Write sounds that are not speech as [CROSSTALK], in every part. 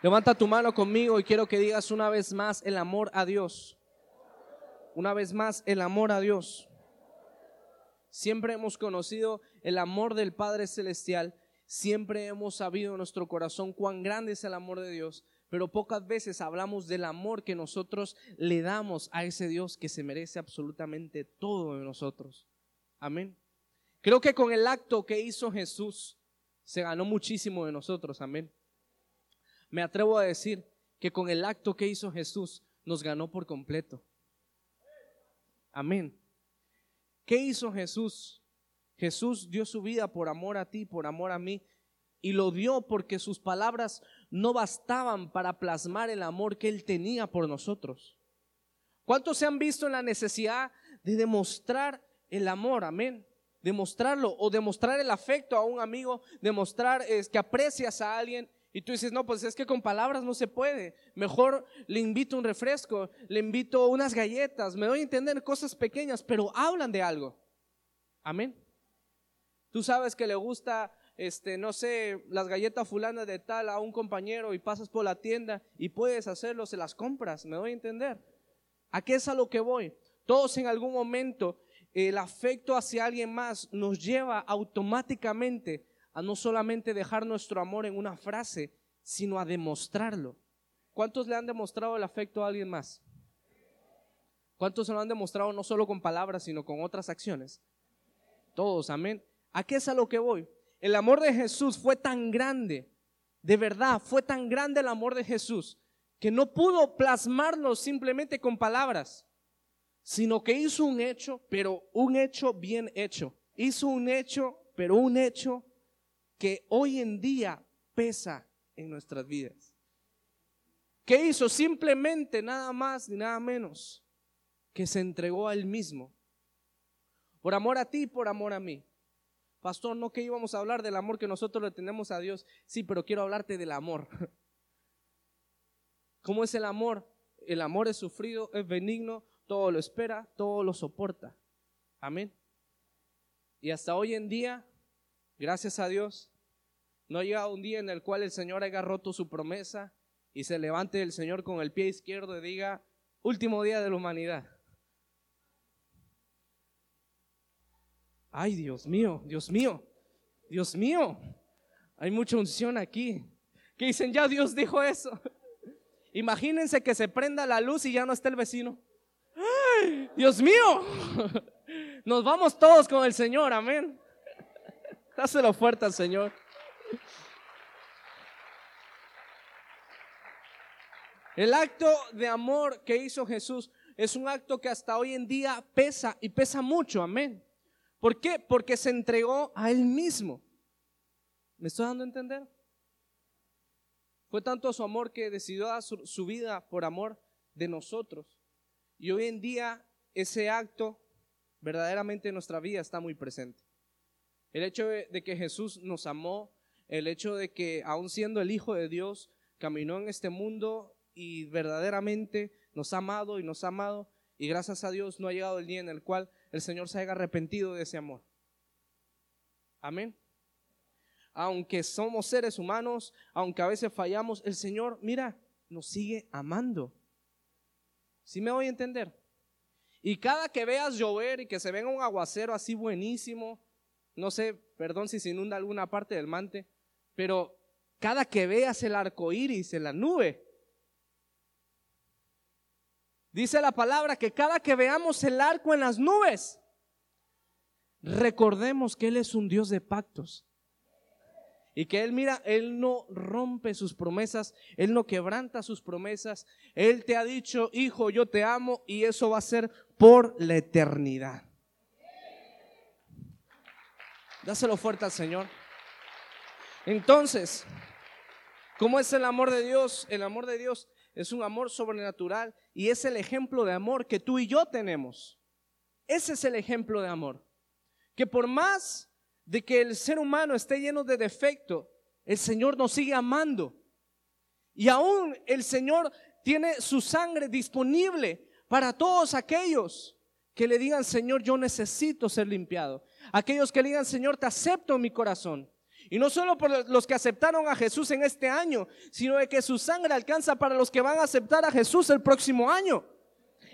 Levanta tu mano conmigo y quiero que digas una vez más el amor a Dios. Una vez más el amor a Dios. Siempre hemos conocido el amor del Padre Celestial. Siempre hemos sabido en nuestro corazón cuán grande es el amor de Dios. Pero pocas veces hablamos del amor que nosotros le damos a ese Dios que se merece absolutamente todo de nosotros. Amén. Creo que con el acto que hizo Jesús se ganó muchísimo de nosotros. Amén. Me atrevo a decir que con el acto que hizo Jesús nos ganó por completo. Amén. ¿Qué hizo Jesús? Jesús dio su vida por amor a ti, por amor a mí, y lo dio porque sus palabras no bastaban para plasmar el amor que él tenía por nosotros. ¿Cuántos se han visto en la necesidad de demostrar el amor? Amén. Demostrarlo o demostrar el afecto a un amigo, demostrar es, que aprecias a alguien y tú dices, no, pues es que con palabras no se puede. Mejor le invito un refresco, le invito unas galletas, me doy a entender cosas pequeñas, pero hablan de algo. Amén. Tú sabes que le gusta, este, no sé, las galletas fulanas de tal a un compañero y pasas por la tienda y puedes hacerlo, se las compras, me doy a entender. ¿A qué es a lo que voy? Todos en algún momento el afecto hacia alguien más nos lleva automáticamente a no solamente dejar nuestro amor en una frase, sino a demostrarlo. ¿Cuántos le han demostrado el afecto a alguien más? ¿Cuántos se lo han demostrado no solo con palabras, sino con otras acciones? Todos, amén. ¿A qué es a lo que voy? El amor de Jesús fue tan grande, de verdad, fue tan grande el amor de Jesús, que no pudo plasmarlo simplemente con palabras, sino que hizo un hecho, pero un hecho bien hecho. Hizo un hecho, pero un hecho que hoy en día pesa en nuestras vidas. ¿Qué hizo? Simplemente nada más ni nada menos que se entregó a él mismo. Por amor a ti, por amor a mí. Pastor, no que íbamos a hablar del amor que nosotros le tenemos a Dios. Sí, pero quiero hablarte del amor. [LAUGHS] ¿Cómo es el amor? El amor es sufrido, es benigno, todo lo espera, todo lo soporta. Amén. Y hasta hoy en día Gracias a Dios. No llega un día en el cual el Señor haya roto su promesa y se levante el Señor con el pie izquierdo y diga, último día de la humanidad. Ay, Dios mío, Dios mío, Dios mío. Hay mucha unción aquí. Que dicen, ya Dios dijo eso. [LAUGHS] Imagínense que se prenda la luz y ya no está el vecino. ¡Ay, Dios mío. [LAUGHS] Nos vamos todos con el Señor, amén. Dáselo fuerte al Señor. El acto de amor que hizo Jesús es un acto que hasta hoy en día pesa y pesa mucho, amén. ¿Por qué? Porque se entregó a Él mismo. ¿Me estoy dando a entender? Fue tanto su amor que decidió dar su, su vida por amor de nosotros. Y hoy en día ese acto verdaderamente en nuestra vida está muy presente. El hecho de, que Jesús nos amó, el hecho de que aun siendo el Hijo de Dios, caminó en este mundo y verdaderamente nos ha amado y nos ha amado. Y gracias a Dios no ha llegado el día en el cual el Señor se haya arrepentido de ese amor. Amén. Aunque somos seres humanos, aunque a veces fallamos, el Señor, mira, nos sigue amando. ¿Sí me voy a entender? Y cada que veas llover y que se venga un aguacero así buenísimo, no sé, perdón si se inunda alguna parte del mante, pero cada que veas el arco iris en la nube, dice la palabra que cada que veamos el arco en las nubes, recordemos que Él es un Dios de pactos. Y que Él, mira, Él no rompe sus promesas, Él no quebranta sus promesas. Él te ha dicho, hijo, yo te amo y eso va a ser por la eternidad. Dáselo fuerte al Señor. Entonces, ¿cómo es el amor de Dios? El amor de Dios es un amor sobrenatural y es el ejemplo de amor que tú y yo tenemos. Ese es el ejemplo de amor. Que por más de que el ser humano esté lleno de defecto, el Señor nos sigue amando. Y aún el Señor tiene su sangre disponible para todos aquellos que le digan, Señor, yo necesito ser limpiado. Aquellos que le digan, Señor, te acepto en mi corazón. Y no solo por los que aceptaron a Jesús en este año, sino de que su sangre alcanza para los que van a aceptar a Jesús el próximo año.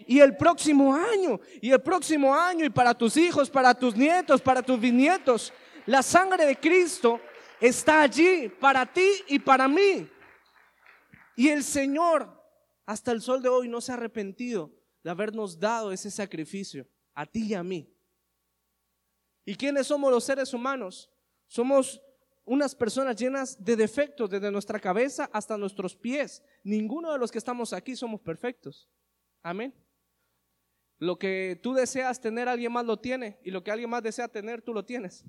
Y el próximo año, y el próximo año, y para tus hijos, para tus nietos, para tus bisnietos. La sangre de Cristo está allí para ti y para mí. Y el Señor, hasta el sol de hoy, no se ha arrepentido de habernos dado ese sacrificio, a ti y a mí. ¿Y quiénes somos los seres humanos? Somos unas personas llenas de defectos desde nuestra cabeza hasta nuestros pies. Ninguno de los que estamos aquí somos perfectos. Amén. Lo que tú deseas tener, alguien más lo tiene. Y lo que alguien más desea tener, tú lo tienes.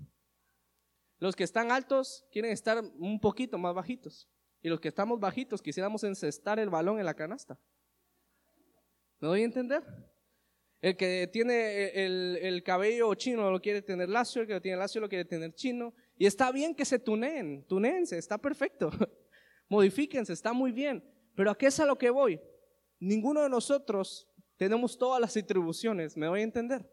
Los que están altos quieren estar un poquito más bajitos. Y los que estamos bajitos quisiéramos encestar el balón en la canasta. ¿Me doy a entender? El que tiene el, cabello chino lo quiere tener lacio, el que tiene lacio lo quiere tener chino. Y está bien que se tuneen, tuneense, está perfecto. [LAUGHS] Modifíquense, está muy bien. Pero ¿a qué es a lo que voy? Ninguno de nosotros tenemos todas las atribuciones, ¿me voy a entender?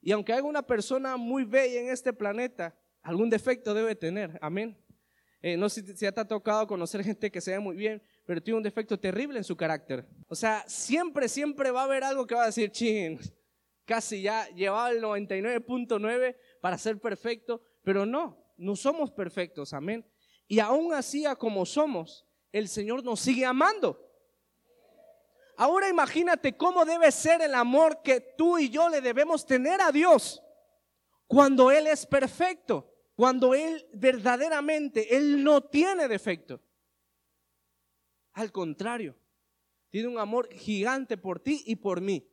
Y aunque haya una persona muy bella en este planeta, algún defecto debe tener, amén. Eh, no sé si, te ha tocado conocer gente que se ve muy bien, pero tiene un defecto terrible en su carácter. O sea, siempre, siempre va a haber algo que va a decir, ching, casi ya llevaba el 99.9 para ser perfecto, pero no, no somos perfectos, amén. Y aún así, como somos, el Señor nos sigue amando. Ahora imagínate cómo debe ser el amor que tú y yo le debemos tener a Dios cuando Él es perfecto, cuando Él verdaderamente, Él no tiene defecto. Al contrario, tiene un amor gigante por ti y por mí.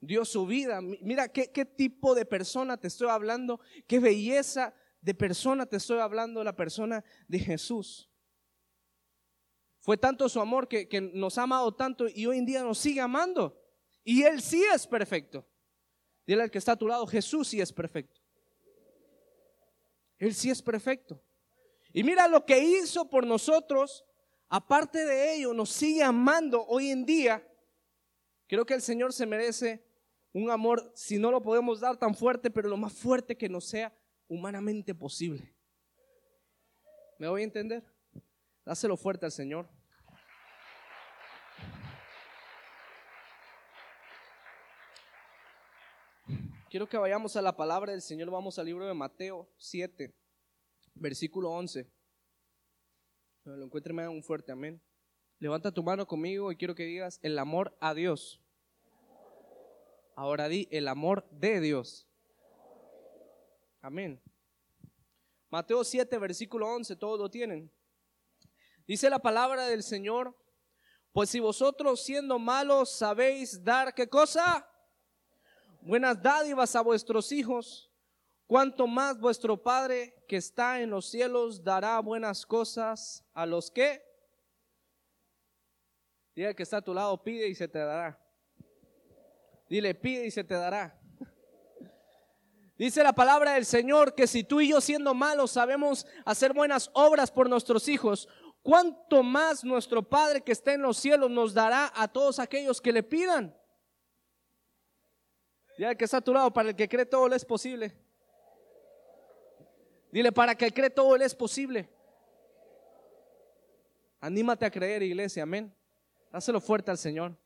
Dio su vida. Mira qué, qué tipo de persona te estoy hablando, qué belleza de persona te estoy hablando, la persona de Jesús. Fue tanto su amor que, nos ha amado tanto y hoy en día nos sigue amando. Y Él sí es perfecto. Dile al que está a tu lado, Jesús sí es perfecto. Él sí es perfecto. Y mira lo que hizo por nosotros. Aparte de ello, nos sigue amando hoy en día. Creo que el Señor se merece un amor, si no lo podemos dar tan fuerte, pero lo más fuerte que nos sea humanamente posible. ¿Me voy a entender? Dáselo fuerte al Señor. Quiero que vayamos a la palabra del Señor. Vamos al libro de Mateo 7, versículo 11. Lo encuentre, me da un fuerte amén. Levanta tu mano conmigo y quiero que digas el amor a Dios. Ahora di el amor de Dios. Amén. Mateo 7, versículo 11, todos lo tienen. Dice la palabra del Señor, pues si vosotros siendo malos sabéis dar qué cosa? Buenas dádivas a vuestros hijos, cuanto más vuestro Padre que está en los cielos dará buenas cosas a los que. Diga que está a tu lado, pide y se te dará. Dile, pide y se te dará. Dice la palabra del Señor que si tú y yo siendo malos sabemos hacer buenas obras por nuestros hijos, ¿cuánto más nuestro Padre que está en los cielos nos dará a todos aquellos que le pidan? Ya que está a tu lado, para el que cree todo le es posible. Dile, para que cree todo le es posible. Anímate a creer, iglesia, amén. Dáselo fuerte al Señor.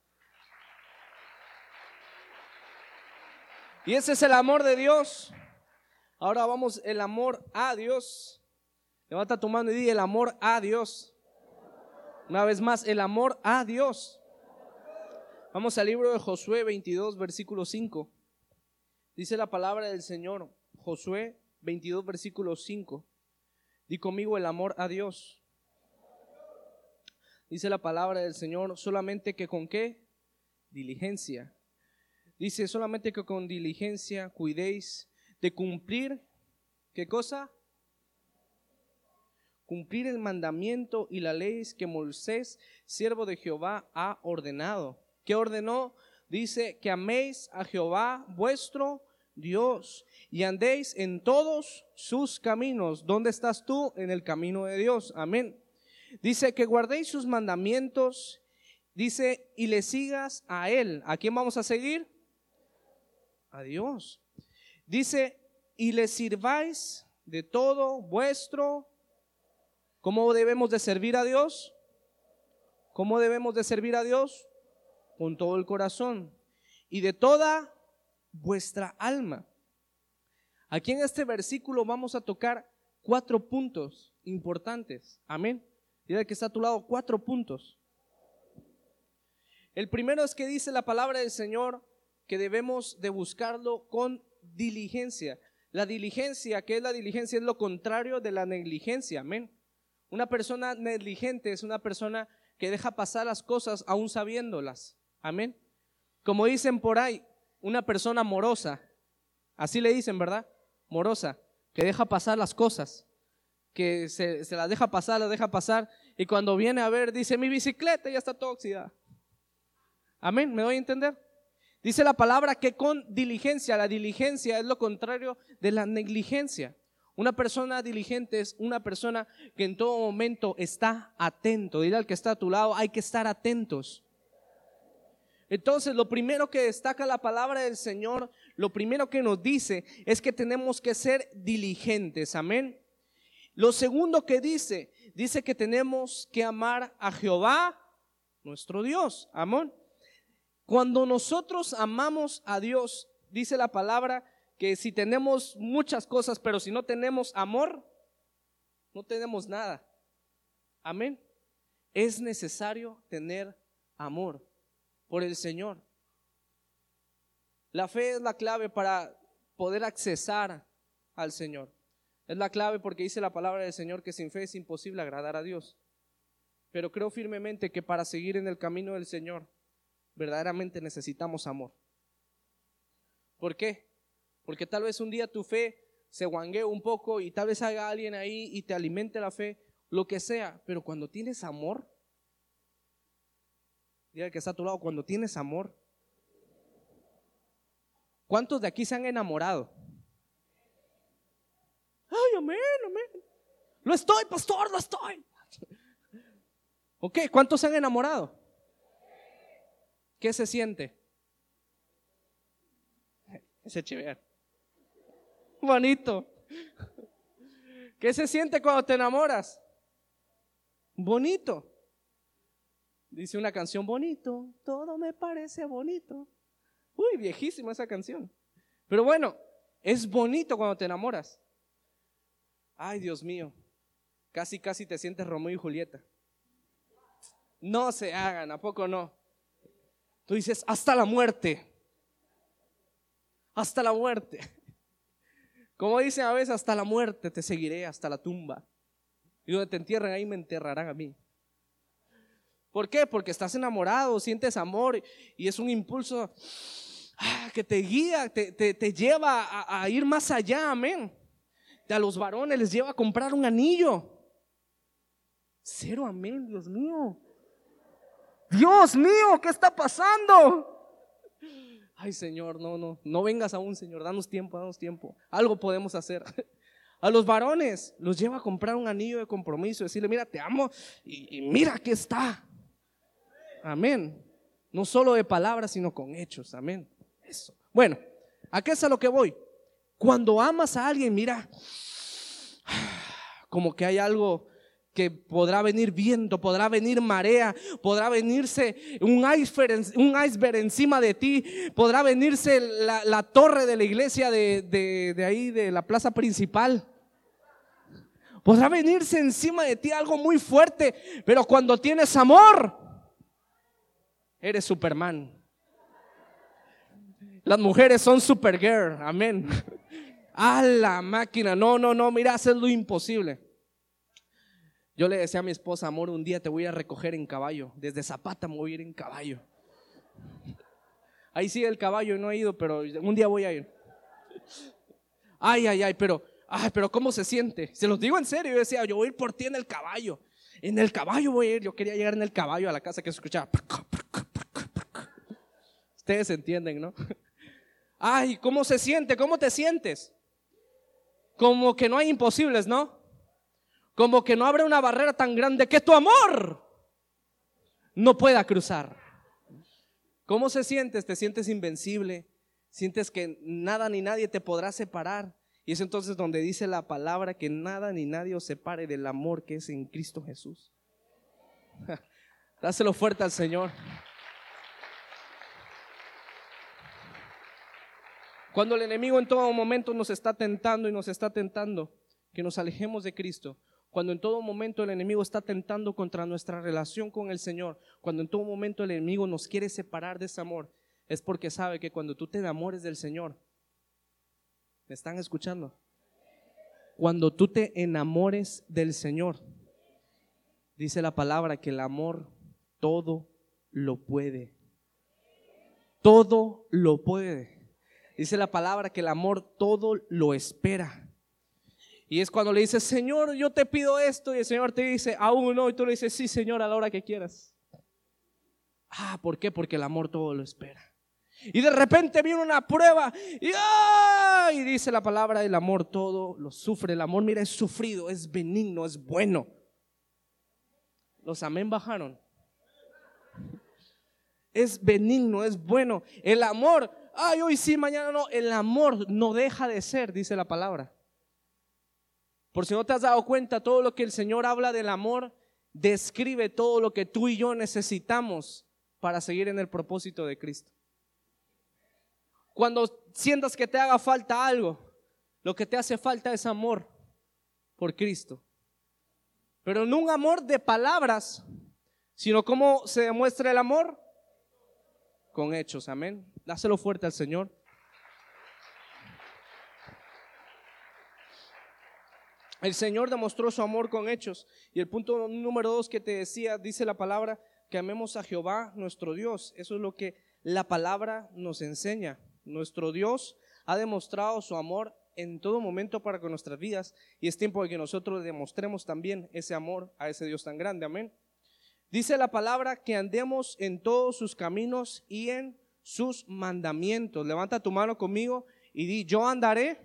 Y ese es el amor de Dios. Ahora vamos, el amor a Dios. Levanta tu mano y di el amor a Dios. Una vez más, el amor a Dios. Vamos al libro de Josué 22, versículo 5. Dice la palabra del Señor, Josué 22, versículo 5. Di conmigo el amor a Dios. Dice la palabra del Señor, solamente que con qué? Diligencia. Dice solamente que con diligencia cuidéis de cumplir, ¿qué cosa? cumplir el mandamiento y la ley que Moisés, siervo de Jehová, ha ordenado. ¿Qué ordenó? Dice que améis a Jehová vuestro Dios y andéis en todos sus caminos. ¿Dónde estás tú? En el camino de Dios. Amén. Dice que guardéis sus mandamientos. Dice, y le sigas a Él. ¿A quién vamos a seguir? A Dios. Dice, y le sirváis de todo vuestro. ¿Cómo debemos de servir a Dios? ¿Cómo debemos de servir a Dios? Con todo el corazón y de toda vuestra alma. Aquí en este versículo vamos a tocar cuatro puntos importantes. Amén. Dile que está a tu lado cuatro puntos. El primero es que dice la palabra del Señor que debemos de buscarlo con diligencia. La diligencia, ¿qué es la diligencia? Es lo contrario de la negligencia. Amén. Una persona negligente es una persona que deja pasar las cosas aún sabiéndolas. Amén. Como dicen por ahí, una persona morosa. Así le dicen, ¿verdad? Morosa, que deja pasar las cosas, que se, se las deja pasar, las deja pasar, y cuando viene a ver, dice, mi bicicleta ya está toda oxidada. Amén, ¿me doy a entender? Dice la palabra que con diligencia, la diligencia es lo contrario de la negligencia. Una persona diligente es una persona que en todo momento está atento. Dile al que está a tu lado, hay que estar atentos. Entonces, lo primero que destaca la palabra del Señor, lo primero que nos dice es que tenemos que ser diligentes. Amén. Lo segundo que dice, dice que tenemos que amar a Jehová, nuestro Dios. Amén. Cuando nosotros amamos a Dios, dice la palabra que si tenemos muchas cosas, pero si no tenemos amor, no tenemos nada. Amén. Es necesario tener amor por el Señor. La fe es la clave para poder accesar al Señor. Es la clave porque dice la palabra del Señor que sin fe es imposible agradar a Dios. Pero creo firmemente que para seguir en el camino del Señor, verdaderamente necesitamos amor. ¿Por qué? Porque tal vez un día tu fe se guangue un poco y tal vez haga alguien ahí y te alimente la fe, lo que sea, pero cuando tienes amor, diga que está a tu lado, cuando tienes amor, ¿cuántos de aquí se han enamorado? Ay, amén, amén. Lo estoy, pastor, lo estoy. Ok, ¿cuántos se han enamorado? ¿Qué se siente? Ese chiver. Bonito. ¿Qué se siente cuando te enamoras? Bonito. Dice una canción bonito, todo me parece bonito. Uy, viejísima esa canción. Pero bueno, es bonito cuando te enamoras. Ay, Dios mío, casi, casi te sientes Romeo y Julieta. No se hagan, ¿a poco no? Tú dices, hasta la muerte. Hasta la muerte. Como dicen a veces, hasta la muerte te seguiré, hasta la tumba. Y donde te entierren ahí me enterrarán a mí. ¿Por qué? Porque estás enamorado, sientes amor y es un impulso ah, que te guía, te, lleva a, ir más allá, amén. A los varones les lleva a comprar un anillo. Cero, amén, Dios mío. Dios mío, ¿qué está pasando? Ay, Señor, no, no, no vengas aún, Señor, danos tiempo, danos tiempo. Algo podemos hacer. [LAUGHS] A los varones los lleva a comprar un anillo de compromiso, decirle, mira, te amo y, y mira que está. Amén. No solo de palabras, sino con hechos. Amén. Eso. Bueno, ¿a qué es a lo que voy? Cuando amas a alguien, mira, [SIGHS] como que hay algo que podrá venir viento, podrá venir marea, podrá venirse un iceberg, un iceberg encima de ti, podrá venirse la, torre de la iglesia de, de ahí, de la plaza principal. Podrá venirse encima de ti algo muy fuerte, pero cuando tienes amor, eres Superman. Las mujeres son Supergirl, amén. [LAUGHS] A la máquina, no, no, no, mira, haces lo imposible. Yo le decía a mi esposa, amor, un día te voy a recoger en caballo. Desde Zapata me voy a ir en caballo. Ahí sigue el caballo, no he ido, pero un día voy a ir. Ay, ay, ay, pero, ay, pero ¿cómo se siente? Se los digo en serio. Yo decía, yo voy a ir por ti en el caballo. En el caballo voy a ir. Yo quería llegar en el caballo a la casa que se escuchaba. Ustedes entienden, ¿no? [LAUGHS] Ay, ¿cómo se siente? ¿Cómo te sientes? Como que no hay imposibles, ¿no? Como que no abre una barrera tan grande que tu amor no pueda cruzar. ¿Cómo se sientes? ¿Te sientes invencible? ¿Sientes que nada ni nadie te podrá separar? Y es entonces donde dice la palabra que nada ni nadie os separe del amor que es en Cristo Jesús. [LAUGHS] Dáselo fuerte al Señor. Cuando el enemigo en todo momento nos está tentando y nos está tentando que nos alejemos de Cristo, cuando en todo momento el enemigo está tentando contra nuestra relación con el Señor, cuando en todo momento el enemigo nos quiere separar de ese amor, es porque sabe que cuando tú te enamores del Señor, ¿me están escuchando? Cuando tú te enamores del Señor, dice la palabra que el amor todo lo puede. Todo lo puede. Dice la palabra que el amor todo lo espera. Y es cuando le dices, Señor, yo te pido esto, y el Señor te dice, aún no, y tú le dices, sí, Señor, a la hora que quieras. Ah, ¿por qué? Porque el amor todo lo espera. Y de repente viene una prueba y, y dice la palabra, el amor todo lo sufre. El amor, mira, es sufrido, es benigno, es bueno. Los amén bajaron. Es benigno, es bueno. El amor, ay, hoy sí, mañana no. El amor no deja de ser, dice la palabra. Por si no te has dado cuenta, todo lo que el Señor habla del amor describe todo lo que tú y yo necesitamos para seguir en el propósito de Cristo. Cuando sientas que te haga falta algo, lo que te hace falta es amor por Cristo. Pero no un amor de palabras, sino cómo se demuestra el amor con hechos. Amén. Dáselo fuerte al Señor. El Señor demostró su amor con hechos. Y el punto número dos que te decía, dice la palabra, que amemos a Jehová, nuestro Dios. Eso es lo que la palabra nos enseña. Nuestro Dios ha demostrado su amor en todo momento para con nuestras vidas y es tiempo de que nosotros demostremos también ese amor a ese Dios tan grande. Amén. Dice la palabra que andemos en todos sus caminos y en sus mandamientos. Levanta tu mano conmigo y di, yo andaré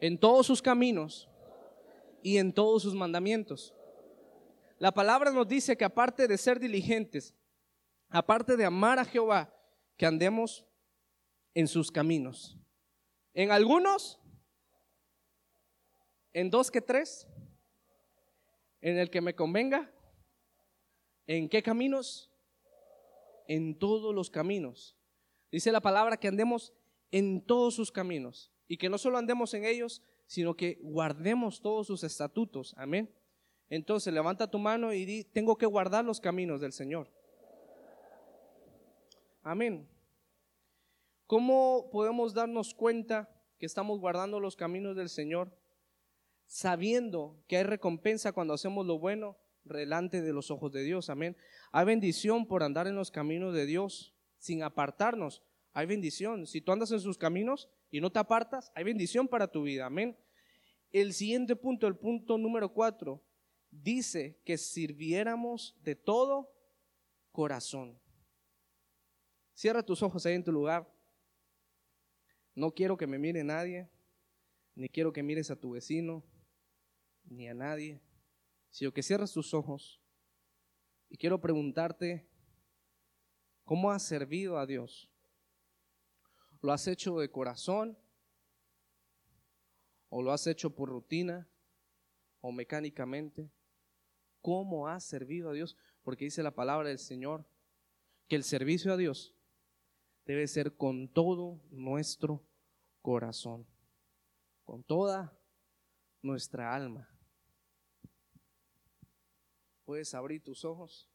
en todos sus caminos y en todos sus mandamientos. La palabra nos dice que aparte de ser diligentes, aparte de amar a Jehová, que andemos en sus caminos. En algunos, en dos que tres, en el que me convenga. ¿En qué caminos? En todos los caminos. Dice la palabra que andemos en todos sus caminos y que no solo andemos en ellos, sino que guardemos todos sus estatutos. Amén. Entonces levanta tu mano y di, tengo que guardar los caminos del Señor. Amén. ¿Cómo podemos darnos cuenta que estamos guardando los caminos del Señor sabiendo que hay recompensa cuando hacemos lo bueno delante de los ojos de Dios? Amén. Hay bendición por andar en los caminos de Dios sin apartarnos. Hay bendición. Si tú andas en sus caminos y no te apartas, hay bendición para tu vida. Amén. El siguiente punto, el punto número cuatro, dice que sirviéramos de todo corazón. Cierra tus ojos ahí en tu lugar. No quiero que me mire nadie, ni quiero que mires a tu vecino, ni a nadie, sino que cierres tus ojos. Y quiero preguntarte, ¿cómo has servido a Dios? ¿Lo has hecho de corazón? ¿O lo has hecho por rutina? ¿O mecánicamente? ¿Cómo has servido a Dios? Porque dice la palabra del Señor que el servicio a Dios debe ser con todo nuestro corazón, con toda nuestra alma. Puedes abrir tus ojos.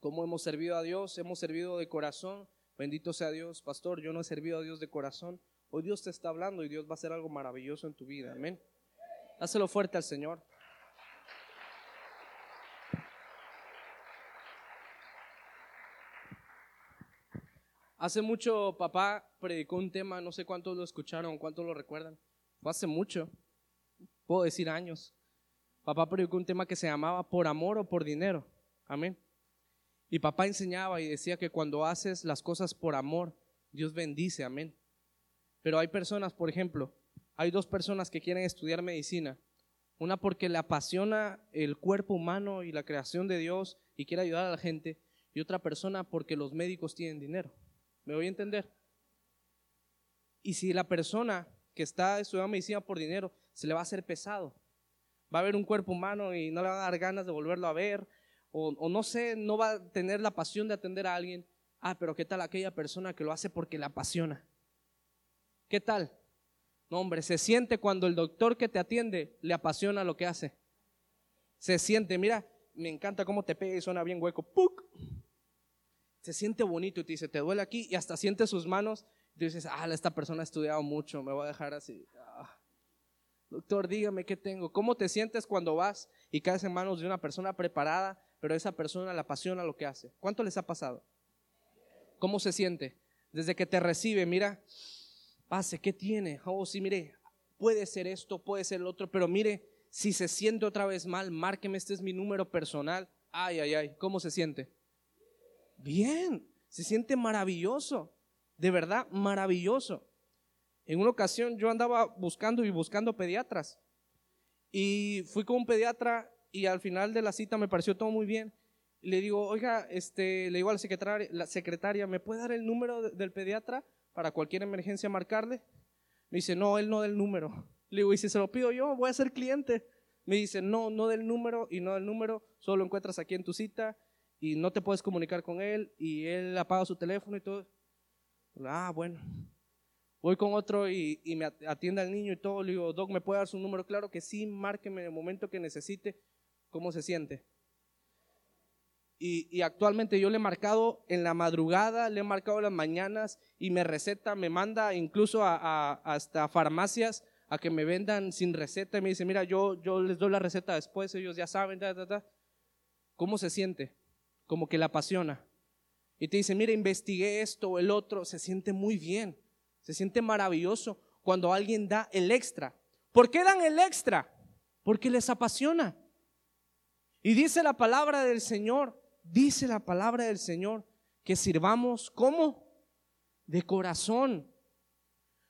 ¿Cómo hemos servido a Dios? Hemos servido de corazón. Bendito sea Dios, pastor. Yo no he servido a Dios de corazón. Hoy Dios te está hablando y Dios va a hacer algo maravilloso en tu vida. Amén. Dáselo fuerte al Señor. Hace mucho papá predicó un tema, no sé cuántos lo escucharon, cuántos lo recuerdan. Fue hace mucho, puedo decir años. Papá predicó un tema que se llamaba por amor o por dinero. Amén. Y papá enseñaba y decía que cuando haces las cosas por amor, Dios bendice. Amén. Pero hay personas, por ejemplo, hay dos personas que quieren estudiar medicina. Una porque le apasiona el cuerpo humano y la creación de Dios y quiere ayudar a la gente. Y otra persona porque los médicos tienen dinero. ¿Me voy a entender? Y si la persona que está estudiando medicina por dinero, se le va a hacer pesado. Va a ver un cuerpo humano y no le va a dar ganas de volverlo a ver, o, o no sé, no va a tener la pasión de atender a alguien. Ah, pero ¿qué tal aquella persona que lo hace porque le apasiona? ¿Qué tal? No, hombre, se siente cuando el doctor que te atiende le apasiona lo que hace. Se siente, mira, me encanta cómo te pega y suena bien hueco. ¡Puc! Se siente bonito y te dice, te duele aquí y hasta siente sus manos. Y dices, ah, esta persona ha estudiado mucho, me voy a dejar así. Ah. Doctor, dígame qué tengo. ¿Cómo te sientes cuando vas y caes en manos de una persona preparada, pero esa persona le apasiona lo que hace? ¿Cuánto les ha pasado? ¿Cómo se siente? Desde que te recibe, mira, pase, ¿qué tiene? Oh, sí, mire, puede ser esto, puede ser el otro, pero mire, si se siente otra vez mal, márqueme, este es mi número personal. Ay, ay, ay, ¿cómo se siente? Bien, se siente maravilloso, de verdad maravilloso. En una ocasión yo andaba buscando y buscando pediatras y fui con un pediatra y al final de la cita me pareció todo muy bien. Le digo, oiga, este, le digo a la secretaria, la secretaria, ¿me puede dar el número del pediatra para cualquier emergencia marcarle? Me dice, no, él no da el número. [LAUGHS] Le digo, ¿y si se lo pido yo? Voy a ser cliente. Me dice, no, no del número y no del número, solo lo encuentras aquí en tu cita y no te puedes comunicar con él y él apaga su teléfono y todo. Ah, bueno. Voy con otro y, me atiende al niño y todo. Le digo, Doc, ¿me puede dar su número? Claro que sí, márqueme en el momento que necesite. ¿Cómo se siente? Y, actualmente yo le he marcado en la madrugada, le he marcado las mañanas y me receta, me manda incluso hasta farmacias a que me vendan sin receta y me dice, mira, yo, yo les doy la receta después, ellos ya saben, ¿cómo se siente? Como que la apasiona. Y te dice, mira, investigué esto o el otro, se siente muy bien, se siente maravilloso cuando alguien da el extra. ¿Por qué dan el extra? Porque les apasiona. Y dice la palabra del Señor, dice la palabra del Señor, que sirvamos como de corazón.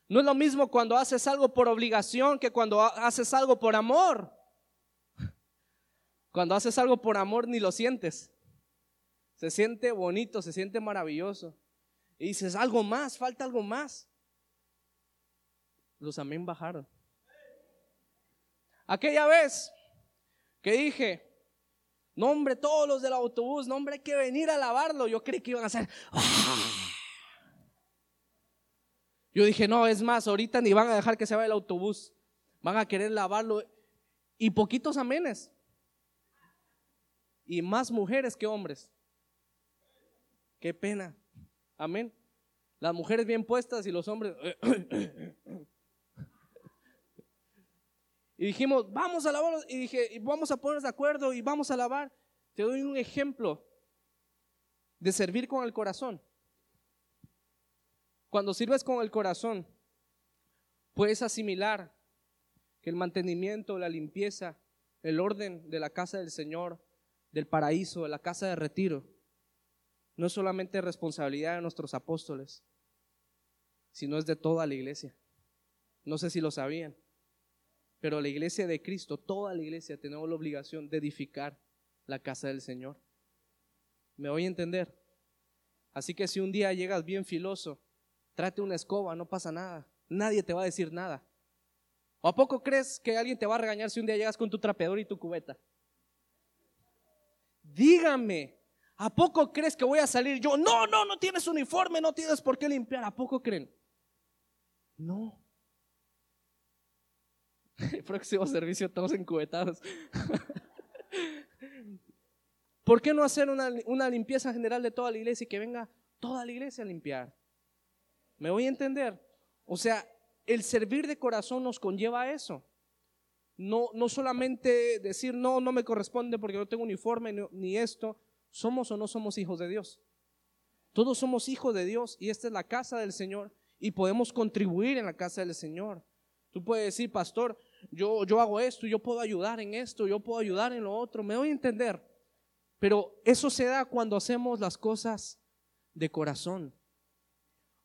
No es lo mismo cuando haces algo por obligación que cuando haces algo por amor. [LAUGHS] Cuando haces algo por amor ni lo sientes. Se siente bonito, se siente maravilloso. Y dices, algo más, falta algo más. Los amén bajaron. Aquella vez que dije, no hombre, todos los del autobús, no hombre, hay que venir a lavarlo. Yo creí que iban a hacer... Yo dije, no, es más, ahorita ni van a dejar que se vaya el autobús. Van a querer lavarlo. Y poquitos amenes. Y más mujeres que hombres. Qué pena. Amén. Las mujeres bien puestas y los hombres. [CLEARS THROAT] y dijimos, vamos a lavarlo. Y dije, vamos a ponernos de acuerdo y vamos a lavar. Te doy un ejemplo de servir con el corazón. Cuando sirves con el corazón, puedes asimilar que el mantenimiento, la limpieza, el orden de la casa del Señor, del paraíso, de la casa de retiro, no es solamente responsabilidad de nuestros apóstoles, sino es de toda la iglesia. No sé si lo sabían, pero la iglesia de Cristo, toda la iglesia, tenemos la obligación de edificar la casa del Señor. ¿Me voy a entender? Así que si un día llegas bien filoso Trate una escoba, no pasa nada. Nadie te va a decir nada. ¿O a poco crees que alguien te va a regañar si un día llegas con tu trapeador y tu cubeta? Dígame, ¿a poco crees que voy a salir yo? No, no, no tienes uniforme, no tienes por qué limpiar. ¿A poco creen? No. El [LAUGHS] próximo servicio todos encubetados. [LAUGHS] ¿Por qué no hacer una, una limpieza general de toda la iglesia y que venga toda la iglesia a limpiar? ¿Me voy a entender? O sea, el servir de corazón nos conlleva a eso. No, no solamente decir, no, no me corresponde porque no tengo uniforme ni, esto. Somos o no somos hijos de Dios. Todos somos hijos de Dios y esta es la casa del Señor y podemos contribuir en la casa del Señor. Tú puedes decir, pastor, yo, yo hago esto, yo puedo ayudar en esto, yo puedo ayudar en lo otro. Me voy a entender. Pero eso se da cuando hacemos las cosas de corazón.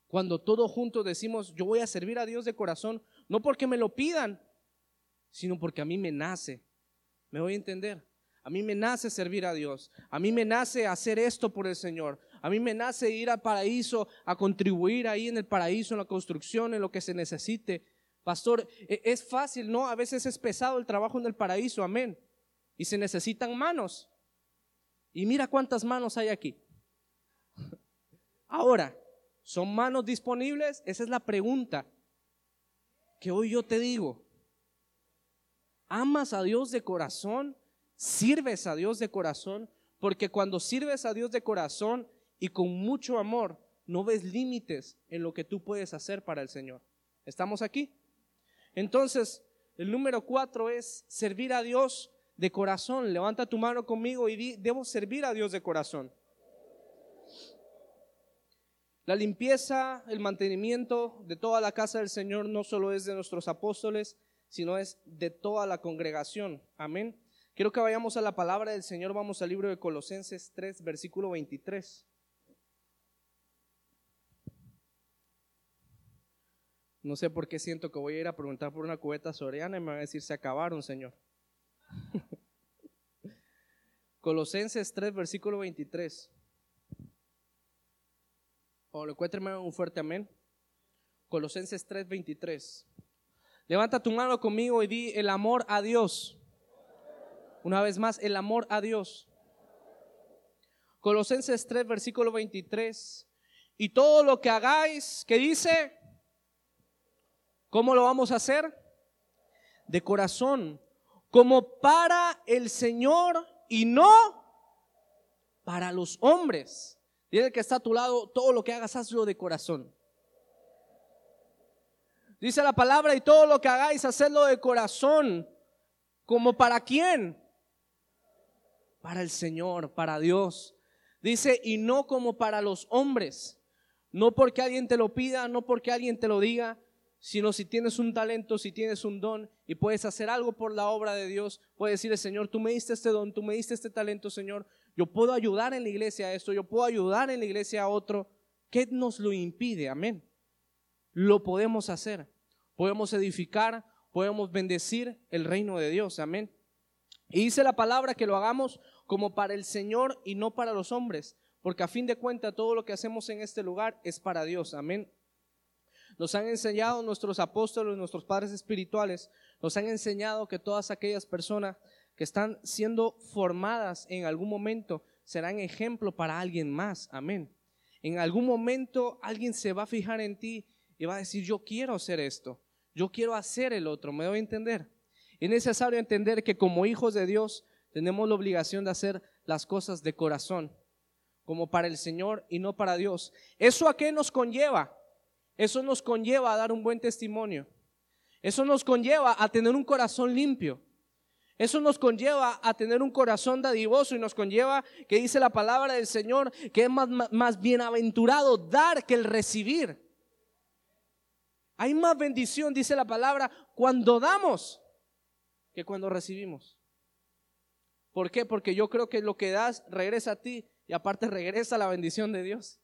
Cuando todos juntos decimos, yo voy a servir a Dios de corazón, no porque me lo pidan, sino porque a mí me nace. ¿Me voy a entender? A mí me nace servir a Dios. A mí me nace hacer esto por el Señor. A mí me nace ir al paraíso, a contribuir ahí en el paraíso, en la construcción, en lo que se necesite. Pastor, e, es fácil, ¿no? A veces es pesado el trabajo en el paraíso, amén. Y se necesitan manos. Y mira cuántas manos hay aquí. Ahora, ¿son manos disponibles? Esa es la pregunta que hoy yo te digo. ¿Amas a Dios de corazón? ¿Sirves a Dios de corazón? Porque cuando sirves a Dios de corazón y con mucho amor, no ves límites en lo que tú puedes hacer para el Señor. ¿Estamos aquí? Entonces, el número cuatro es servir a Dios de corazón. Levanta tu mano conmigo y di, debo servir a Dios de corazón. La limpieza, el mantenimiento de toda la casa del Señor no solo es de nuestros apóstoles, sino es de toda la congregación. Amén. Quiero que vayamos a la palabra del Señor. Vamos al libro de Colosenses 3, versículo 23. No sé por qué siento que voy a ir a preguntar por una cubeta soriana y me van a decir, se acabaron, Señor. [LAUGHS] Colosenses 3, versículo 23. O le encuéntreme un fuerte amén. Colosenses 3, 23. Levanta tu mano conmigo y di el amor a Dios. Una vez más, el amor a Dios. Colosenses 3, versículo 23. Y todo lo que hagáis, ¿qué dice? ¿Cómo lo vamos a hacer? De corazón, como para el Señor y no para los hombres. Dile que está a tu lado, todo lo que hagas, hazlo de corazón. Dice la palabra, y todo lo que hagáis, hacedlo de corazón. ¿Como para quién? Para el Señor, para Dios. Dice, y no como para los hombres. No porque alguien te lo pida, no porque alguien te lo diga, sino si tienes un talento, si tienes un don y puedes hacer algo por la obra de Dios, puedes decirle, Señor, tú me diste este don, tú me diste este talento, Señor, yo puedo ayudar en la iglesia a esto, yo puedo ayudar en la iglesia a otro. ¿Qué nos lo impide? Amén. Lo podemos hacer. Podemos edificar, podemos bendecir el reino de Dios. Amén. Y dice la palabra que lo hagamos como para el Señor y no para los hombres, porque a fin de cuentas todo lo que hacemos en este lugar es para Dios. Amén. Nos han enseñado nuestros apóstoles, nuestros padres espirituales, nos han enseñado que todas aquellas personas que están siendo formadas en algún momento serán ejemplo para alguien más. Amén. En algún momento alguien se va a fijar en ti y va a decir, yo quiero hacer esto, yo quiero hacer el otro, me doy a entender. Es necesario entender que como hijos de Dios tenemos la obligación de hacer las cosas de corazón, como para el Señor y no para Dios. ¿Eso a qué nos conlleva? Eso nos conlleva a dar un buen testimonio. Eso nos conlleva a tener un corazón limpio. Eso nos conlleva a tener un corazón dadivoso y nos conlleva, que dice la palabra del Señor, que es más, más bienaventurado dar que el recibir. Hay más bendición, dice la palabra, cuando damos que cuando recibimos. ¿Por qué? Porque yo creo que lo que das regresa a ti y aparte regresa la bendición de Dios.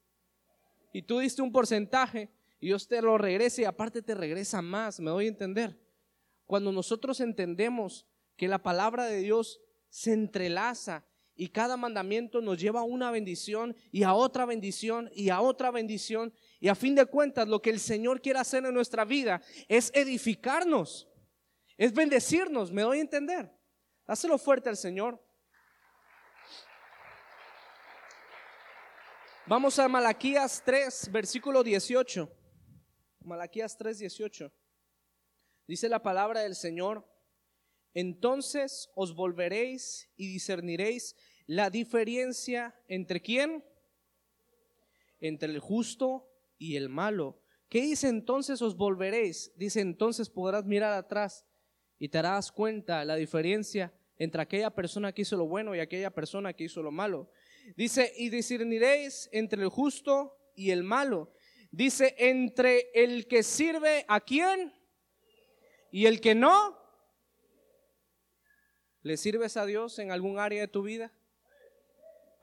Y tú diste un porcentaje y Dios te lo regresa y aparte te regresa más, me doy a entender. Cuando nosotros entendemos que la palabra de Dios se entrelaza y cada mandamiento nos lleva a una bendición y a otra bendición y a otra bendición. Y a fin de cuentas lo que el Señor quiere hacer en nuestra vida es edificarnos, es bendecirnos, me doy a entender. Dáselo fuerte al Señor. Vamos a Malaquías 3, versículo 18. Malaquías 3, 18. Dice la palabra del Señor entonces os volveréis y discerniréis la diferencia entre quién? Entre el justo y el malo. ¿Qué dice entonces os volveréis? Dice entonces podrás mirar atrás y te darás cuenta la diferencia entre aquella persona que hizo lo bueno y aquella persona que hizo lo malo. Dice, y discerniréis entre el justo y el malo. Dice, entre el que sirve a quién y el que no. ¿Le sirves a Dios en algún área de tu vida?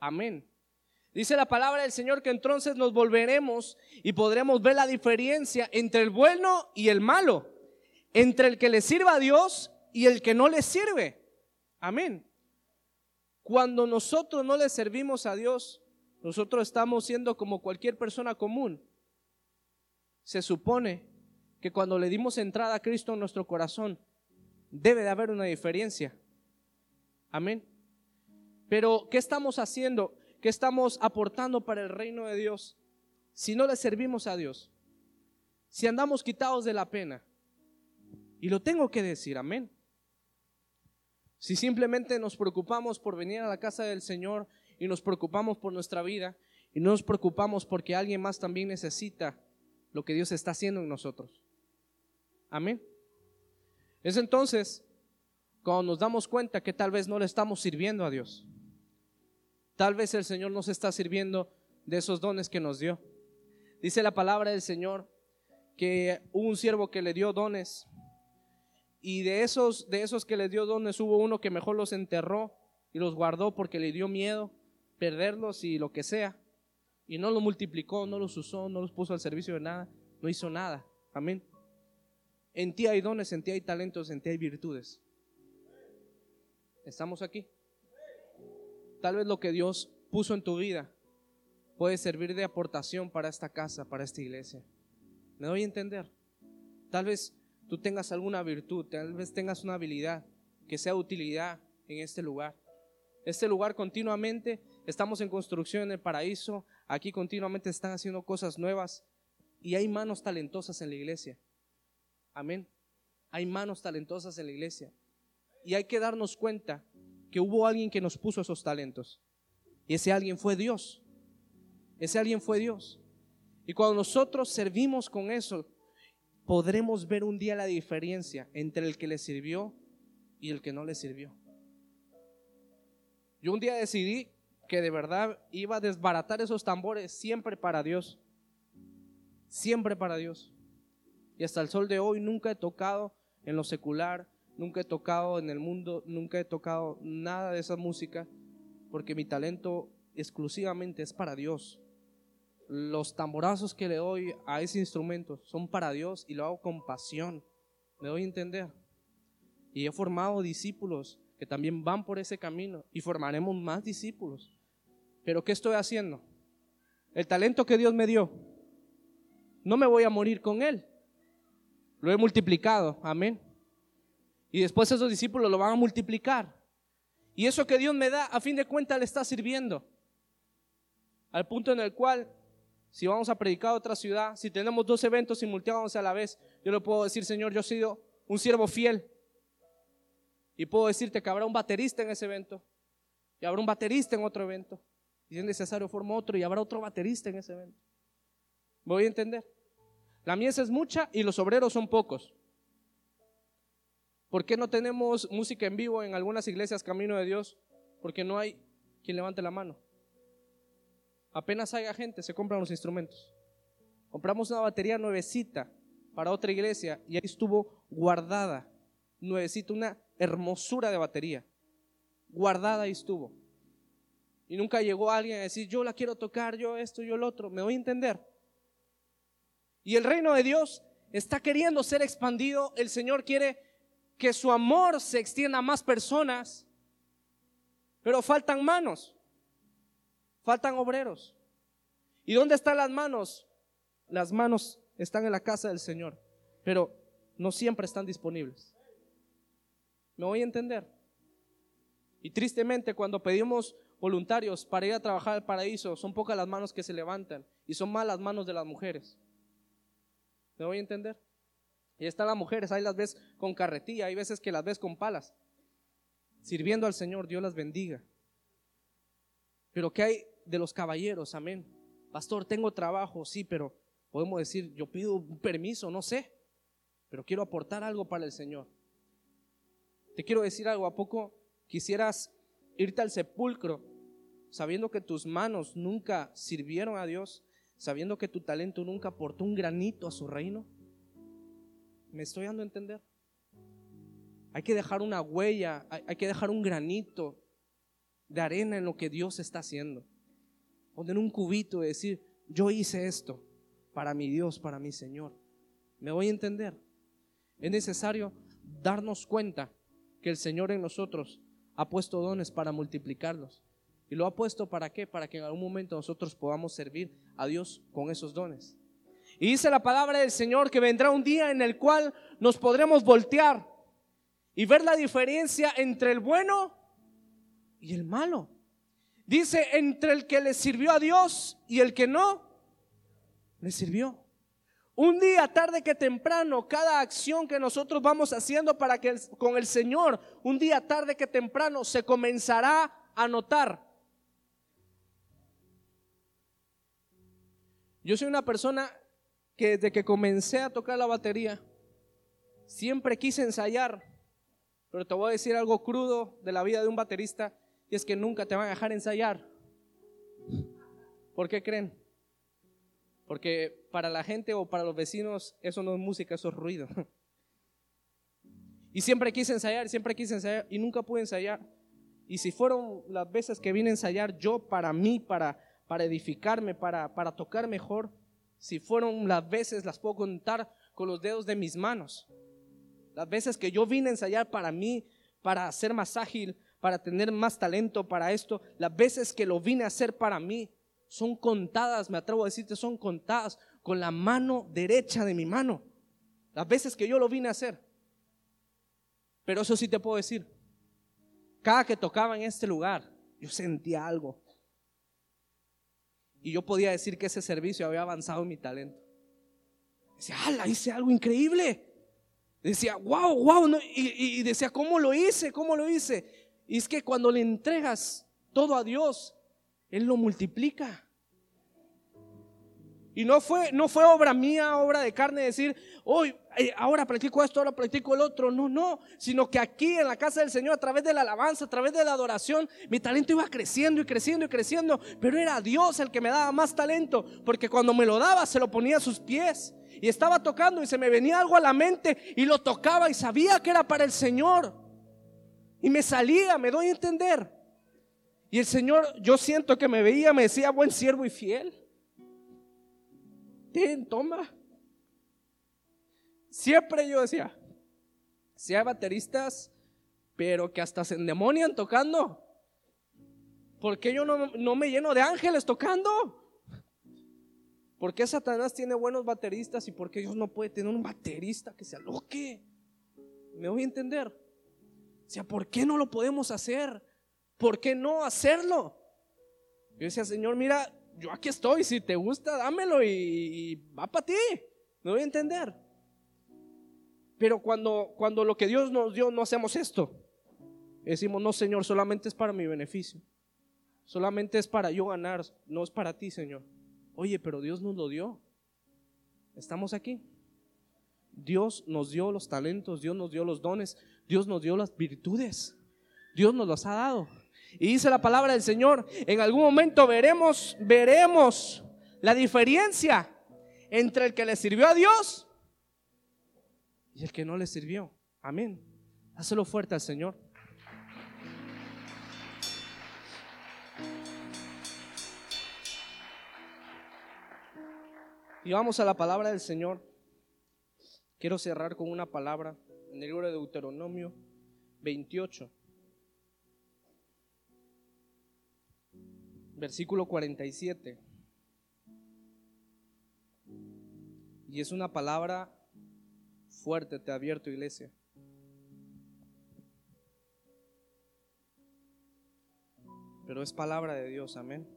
Amén. Dice la palabra del Señor que entonces nos volveremos y podremos ver la diferencia entre el bueno y el malo, entre el que le sirva a Dios y el que no le sirve. Amén. Cuando nosotros no le servimos a Dios, nosotros estamos siendo como cualquier persona común. Se supone que cuando le dimos entrada a Cristo en nuestro corazón, debe de haber una diferencia. Amén. Pero, ¿qué estamos haciendo? ¿Qué estamos aportando para el reino de Dios si no le servimos a Dios? Si andamos quitados de la pena. Y lo tengo que decir, amén. Si simplemente nos preocupamos por venir a la casa del Señor y nos preocupamos por nuestra vida y no nos preocupamos porque alguien más también necesita lo que Dios está haciendo en nosotros. Amén. Es entonces cuando nos damos cuenta que tal vez no le estamos sirviendo a Dios. Tal vez el Señor nos está sirviendo de esos dones que nos dio. Dice la palabra del Señor que hubo un siervo que le dio dones y de esos de esos que le dio dones hubo uno que mejor los enterró y los guardó porque le dio miedo perderlos y lo que sea y no los multiplicó, no los usó, no los puso al servicio de nada, no hizo nada. Amén. En ti hay dones, en ti hay talentos, en ti hay virtudes. ¿Estamos aquí? Tal vez lo que Dios puso en tu vida puede servir de aportación para esta casa, para esta iglesia. ¿Me doy a entender? Tal vez tú tengas alguna virtud, tal vez tengas una habilidad que sea utilidad en este lugar. Este lugar continuamente estamos en construcción en el paraíso, aquí continuamente están haciendo cosas nuevas y hay manos talentosas en la iglesia. Amén. Hay manos talentosas en la iglesia. Y hay que darnos cuenta que hubo alguien que nos puso esos talentos. Y ese alguien fue Dios. Ese alguien fue Dios. Y cuando nosotros servimos con eso, podremos ver un día la diferencia entre el que le sirvió y el que no le sirvió. Yo un día decidí que de verdad iba a desbaratar esos tambores siempre para Dios. Siempre para Dios. Y hasta el sol de hoy nunca he tocado en lo secular, nunca he tocado en el mundo, nunca he tocado nada de esa música, porque mi talento exclusivamente es para Dios. Los tamborazos que le doy a ese instrumento son para Dios y lo hago con pasión. Me doy a entender. Y he formado discípulos que también van por ese camino y formaremos más discípulos. Pero ¿qué estoy haciendo? El talento que Dios me dio, no me voy a morir con él. Lo he multiplicado, amén. Y después esos discípulos lo van a multiplicar. Y eso que Dios me da, a fin de cuentas, le está sirviendo. Al punto en el cual, si vamos a predicar a otra ciudad, si tenemos dos eventos simultáneos a la vez, yo le puedo decir, Señor, yo he sido un siervo fiel. Y puedo decirte que habrá un baterista en ese evento. Y habrá un baterista en otro evento. Y es necesario, formo otro y habrá otro baterista en ese evento. ¿Voy a entender? La mies es mucha y los obreros son pocos. ¿Por qué no tenemos música en vivo en algunas iglesias Camino de Dios? Porque no hay quien levante la mano. Apenas haya gente, se compran los instrumentos. Compramos una batería nuevecita para otra iglesia y ahí estuvo guardada, nuevecita, una hermosura de batería. Guardada ahí estuvo. Y nunca llegó alguien a decir, yo la quiero tocar, yo esto, yo lo otro. ¿Me voy a entender? Y el reino de Dios está queriendo ser expandido. El Señor quiere que su amor se extienda a más personas. Pero faltan manos. Faltan obreros. ¿Y dónde están las manos? Las manos están en la casa del Señor. Pero no siempre están disponibles. ¿Me voy a entender? Y tristemente cuando pedimos voluntarios para ir a trabajar al paraíso, son pocas las manos que se levantan y son más las manos de las mujeres. ¿Me voy a entender? Y están las mujeres, ahí las ves con carretilla, hay veces que las ves con palas, sirviendo al Señor, Dios las bendiga. Pero ¿qué hay de los caballeros? Amén. Pastor, tengo trabajo, sí, pero podemos decir, yo pido un permiso, no sé, pero quiero aportar algo para el Señor. Te quiero decir algo, ¿a poco quisieras irte al sepulcro sabiendo que tus manos nunca sirvieron a Dios? sabiendo que tu talento nunca aportó un granito a su reino? ¿Me estoy dando a entender? Hay que dejar una huella, hay, que dejar un granito de arena en lo que Dios está haciendo. Poner un cubito y decir, yo hice esto para mi Dios, para mi Señor. ¿Me voy a entender? Es necesario darnos cuenta que el Señor en nosotros ha puesto dones para multiplicarlos. ¿Y lo ha puesto para qué? Para que en algún momento nosotros podamos servir a Dios con esos dones. Y dice la palabra del Señor que vendrá un día en el cual nos podremos voltear y ver la diferencia entre el bueno y el malo. Dice entre el que le sirvió a Dios y el que no le sirvió. Un día, tarde que temprano, cada acción que nosotros vamos haciendo para que con el Señor, un día, tarde que temprano, se comenzará a notar. Yo soy una persona que desde que comencé a tocar la batería, siempre quise ensayar, pero te voy a decir algo crudo de la vida de un baterista, y es que nunca te van a dejar ensayar. ¿Por qué creen? Porque para la gente o para los vecinos eso no es música, eso es ruido. Y siempre quise ensayar, siempre quise ensayar y nunca pude ensayar. Y si fueron las veces que vine a ensayar yo para mí, para para edificarme, para, para tocar mejor. Si fueron las veces, las puedo contar con los dedos de mis manos. Las veces que yo vine a ensayar para mí, para ser más ágil, para tener más talento para esto, las veces que lo vine a hacer para mí, son contadas, me atrevo a decirte, son contadas con la mano derecha de mi mano. Las veces que yo lo vine a hacer. Pero eso sí te puedo decir. Cada que tocaba en este lugar, yo sentía algo. Y yo podía decir que ese servicio había avanzado en mi talento. Decía, ¡ala! Hice algo increíble. Decía, wow, wow. y, y decía, ¿cómo lo hice? ¿Cómo lo hice? Y es que cuando le entregas todo a Dios, Él lo multiplica. Y no fue, no fue obra mía, obra de carne, decir, hoy, eh, ahora practico esto, ahora practico el otro. No, no, sino que aquí en la casa del Señor, a través de la alabanza, a través de la adoración, mi talento iba creciendo y creciendo y creciendo. Pero era Dios el que me daba más talento, porque cuando me lo daba, se lo ponía a sus pies. Y estaba tocando y se me venía algo a la mente y lo tocaba y sabía que era para el Señor. Y me salía, me doy a entender. Y el Señor, yo siento que me veía, me decía, buen siervo y fiel toma. Siempre yo decía, si hay bateristas, pero que hasta se endemonian tocando. ¿Por qué yo no, no me lleno de ángeles tocando? ¿Por qué Satanás tiene buenos bateristas y por qué Dios no puede tener un baterista que se aloque? ¿Me voy a entender? O sea, ¿por qué no lo podemos hacer? ¿Por qué no hacerlo? Yo decía, Señor, mira, yo aquí estoy, si te gusta, dámelo y, va para ti. Me voy a entender. Pero cuando, cuando lo que Dios nos dio no hacemos esto, decimos, no, Señor, solamente es para mi beneficio. Solamente es para yo ganar, no es para ti, Señor. Oye, pero Dios nos lo dio. Estamos aquí. Dios nos dio los talentos, Dios nos dio los dones, Dios nos dio las virtudes. Dios nos los ha dado. Y dice la palabra del Señor, en algún momento veremos, veremos la diferencia entre el que le sirvió a Dios y el que no le sirvió. Amén. Hazlo fuerte al Señor. Y vamos a la palabra del Señor. Quiero cerrar con una palabra en el libro de Deuteronomio 28. Versículo 47. Y es una palabra fuerte, te advierto, iglesia. Pero es palabra de Dios, amén.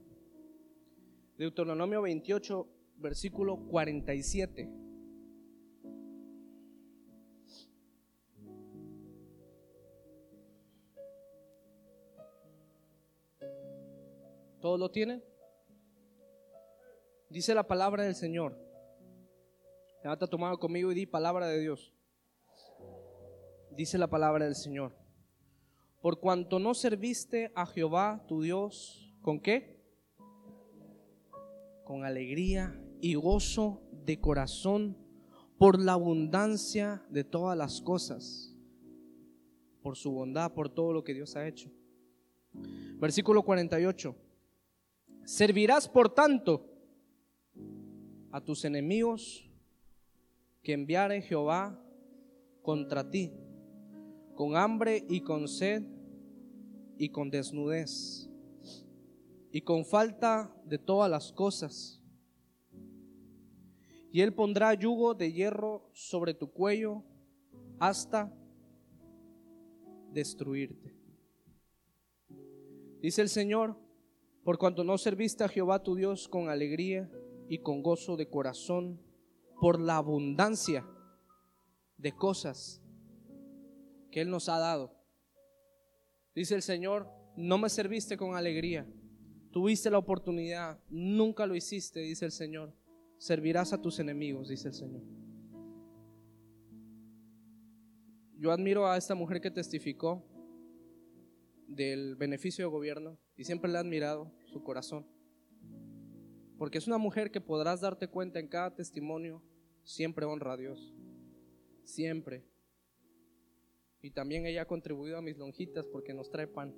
Deuteronomio 28, versículo 47. ¿Todos lo tienen? Dice la palabra del Señor. Levanta tu mano conmigo y di palabra de Dios. Dice la palabra del Señor. Por cuanto no serviste a Jehová tu Dios, ¿con qué? Con alegría y gozo de corazón por la abundancia de todas las cosas, por su bondad, por todo lo que Dios ha hecho. Versículo 48. Servirás, por tanto, a tus enemigos que enviare Jehová contra ti, con hambre y con sed y con desnudez y con falta de todas las cosas. y él pondrá yugo de hierro sobre tu cuello hasta destruirte. Dice el Señor, por cuanto no serviste a Jehová tu Dios con alegría y con gozo de corazón, por la abundancia de cosas que Él nos ha dado. Dice el Señor, no me serviste con alegría, tuviste la oportunidad, nunca lo hiciste, dice el Señor, servirás a tus enemigos, dice el Señor. Yo admiro a esta mujer que testificó del beneficio de gobierno y siempre le he admirado su corazón. Porque es una mujer que podrás darte cuenta en cada testimonio, siempre honra a Dios. Siempre. Y también ella ha contribuido a mis lonjitas porque nos trae pan.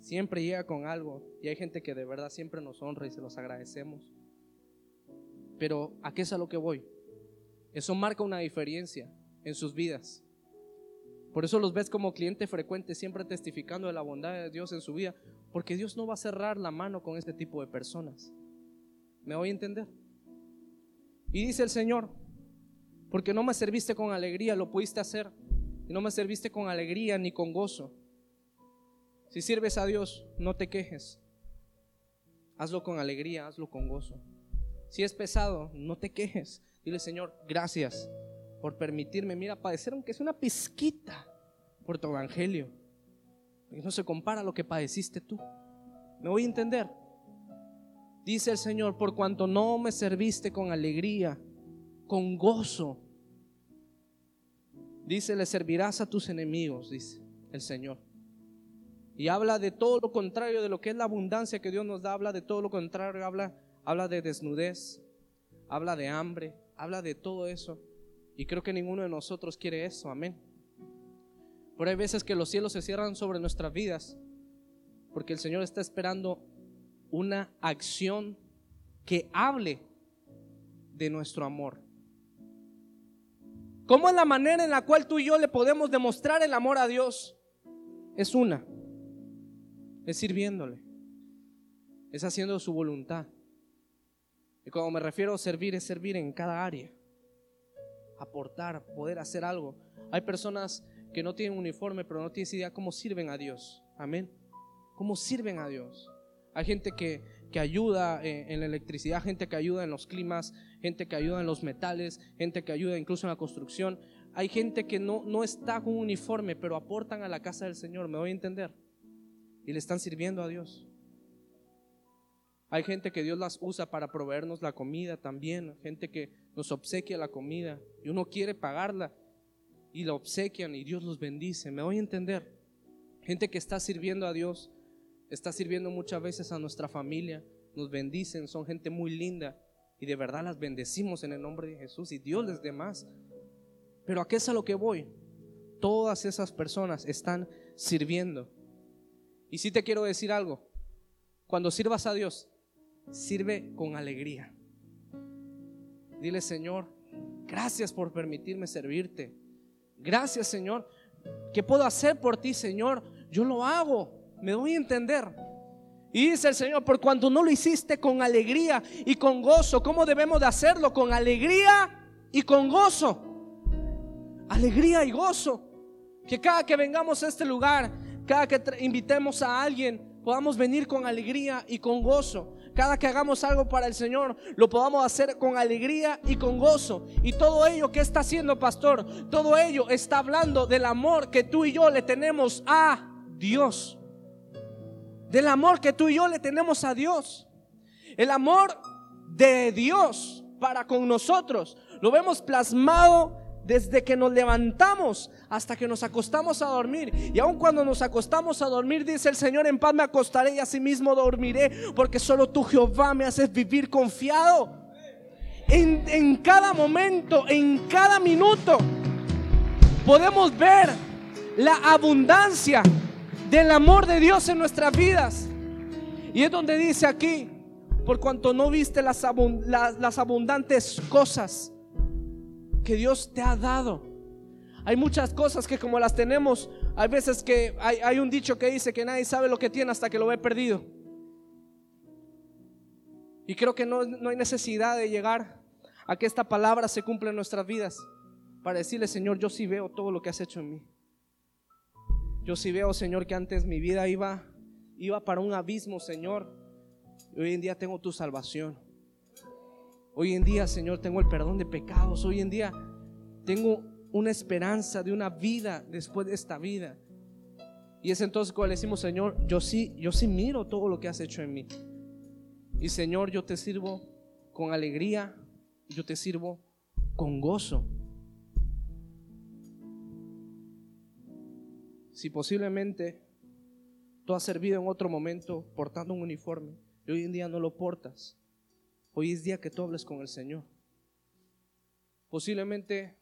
Siempre llega con algo y hay gente que de verdad siempre nos honra y se los agradecemos. Pero ¿a qué es a lo que voy? Eso marca una diferencia en sus vidas. Por eso los ves como cliente frecuente, siempre testificando de la bondad de Dios en su vida, porque Dios no va a cerrar la mano con este tipo de personas. ¿Me voy a entender? Y dice el Señor, porque no me serviste con alegría, lo pudiste hacer, y no me serviste con alegría ni con gozo. Si sirves a Dios, no te quejes. Hazlo con alegría, hazlo con gozo. Si es pesado, no te quejes. Dile, Señor, gracias por permitirme, mira, padecer aunque es una pizquita por tu evangelio. Y no se compara a lo que padeciste tú. ¿Me voy a entender? Dice el Señor, por cuanto no me serviste con alegría, con gozo. Dice, le servirás a tus enemigos, dice el Señor. Y habla de todo lo contrario de lo que es la abundancia que Dios nos da, habla de todo lo contrario, habla, habla de desnudez, habla de hambre, habla de todo eso. Y creo que ninguno de nosotros quiere eso, amén. Pero hay veces que los cielos se cierran sobre nuestras vidas porque el Señor está esperando una acción que hable de nuestro amor. ¿Cómo es la manera en la cual tú y yo le podemos demostrar el amor a Dios? Es una, es sirviéndole, es haciendo su voluntad. Y cuando me refiero a servir, es servir en cada área aportar, poder hacer algo. Hay personas que no tienen uniforme, pero no tienen idea cómo sirven a Dios. Amén. ¿Cómo sirven a Dios? Hay gente que, que ayuda en, en, la electricidad, gente que ayuda en los climas, gente que ayuda en los metales, gente que ayuda incluso en la construcción. Hay gente que no, no está con uniforme, pero aportan a la casa del Señor, me voy a entender. Y le están sirviendo a Dios. Hay gente que Dios las usa para proveernos la comida también, gente que nos obsequia la comida y uno quiere pagarla y la obsequian y Dios los bendice. Me voy a entender. Gente que está sirviendo a Dios, está sirviendo muchas veces a nuestra familia, nos bendicen, son gente muy linda y de verdad las bendecimos en el nombre de Jesús y Dios les dé más. Pero ¿a qué es a lo que voy? Todas esas personas están sirviendo. Y si te quiero decir algo, cuando sirvas a Dios, sirve con alegría. Dile, Señor, gracias por permitirme servirte. Gracias, Señor. ¿Qué puedo hacer por ti, Señor? Yo lo hago. Me doy a entender. Y dice el Señor, por cuanto no lo hiciste con alegría y con gozo, ¿cómo debemos de hacerlo? Con alegría y con gozo. Alegría y gozo. Que cada que vengamos a este lugar, cada que invitemos a alguien, podamos venir con alegría y con gozo cada que hagamos algo para el Señor, lo podamos hacer con alegría y con gozo. Y todo ello que está haciendo, pastor, todo ello está hablando del amor que tú y yo le tenemos a Dios. Del amor que tú y yo le tenemos a Dios. El amor de Dios para con nosotros. Lo vemos plasmado desde que nos levantamos hasta que nos acostamos a dormir. Y aun cuando nos acostamos a dormir, dice el Señor, en paz me acostaré y asimismo dormiré, porque solo tú, Jehová, me haces vivir confiado. En, en cada momento, en cada minuto, podemos ver la abundancia del amor de Dios en nuestras vidas. Y es donde dice aquí, por cuanto no viste las, las, las abundantes cosas que Dios te ha dado. Hay muchas cosas que como las tenemos, hay veces que hay, un dicho que dice que nadie sabe lo que tiene hasta que lo ve perdido. Y creo que no, no hay necesidad de llegar a que esta palabra se cumpla en nuestras vidas para decirle, Señor, yo sí veo todo lo que has hecho en mí. Yo sí veo, Señor, que antes mi vida iba, iba para un abismo, Señor. Y hoy en día tengo tu salvación. Hoy en día, Señor, tengo el perdón de pecados. Hoy en día tengo una esperanza de una vida después de esta vida. Y es entonces cuando le decimos, Señor, yo sí, yo sí miro todo lo que has hecho en mí. Y Señor, yo te sirvo con alegría, yo te sirvo con gozo. Si posiblemente tú has servido en otro momento portando un uniforme y hoy en día no lo portas, hoy es día que tú hables con el Señor. Posiblemente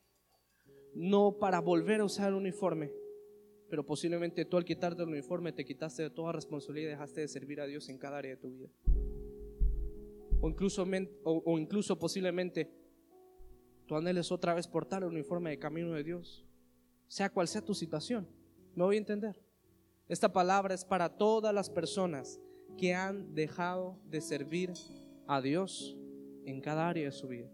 no para volver a usar el uniforme, pero posiblemente tú al quitarte el uniforme te quitaste de toda responsabilidad y dejaste de servir a Dios en cada área de tu vida. O incluso, o, incluso posiblemente tú anheles otra vez portar el uniforme de camino de Dios, sea cual sea tu situación. ¿Me voy a entender? Esta palabra es para todas las personas que han dejado de servir a Dios en cada área de su vida.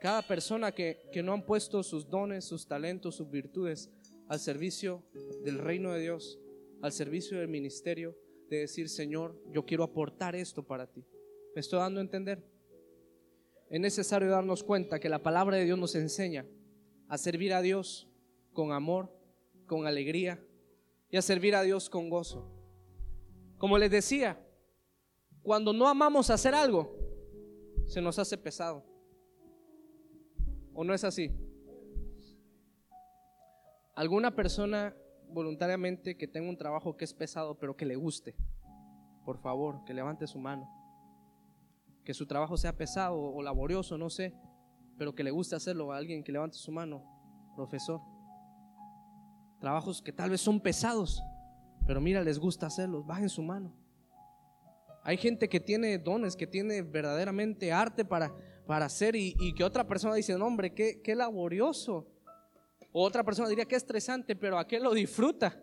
Cada persona que, que no han puesto sus dones, sus talentos, sus virtudes al servicio del reino de Dios, al servicio del ministerio, de decir, Señor, yo quiero aportar esto para ti. ¿Me estoy dando a entender? Es necesario darnos cuenta que la palabra de Dios nos enseña a servir a Dios con amor, con alegría y a servir a Dios con gozo. Como les decía, cuando no amamos hacer algo, se nos hace pesado. ¿O no es así? alguna persona voluntariamente que tenga un trabajo que es pesado, pero que le guste, por favor, que levante su mano. Que su trabajo sea pesado o laborioso, no sé, pero que le guste hacerlo. A alguien que levante su mano, profesor. Trabajos que tal vez son pesados, pero mira, les gusta hacerlos. Bajen su mano. Hay gente que tiene dones, que tiene verdaderamente arte para, para hacer y, que otra persona dice, no, hombre, qué, qué laborioso otra persona diría que es estresante, pero aquel lo disfruta.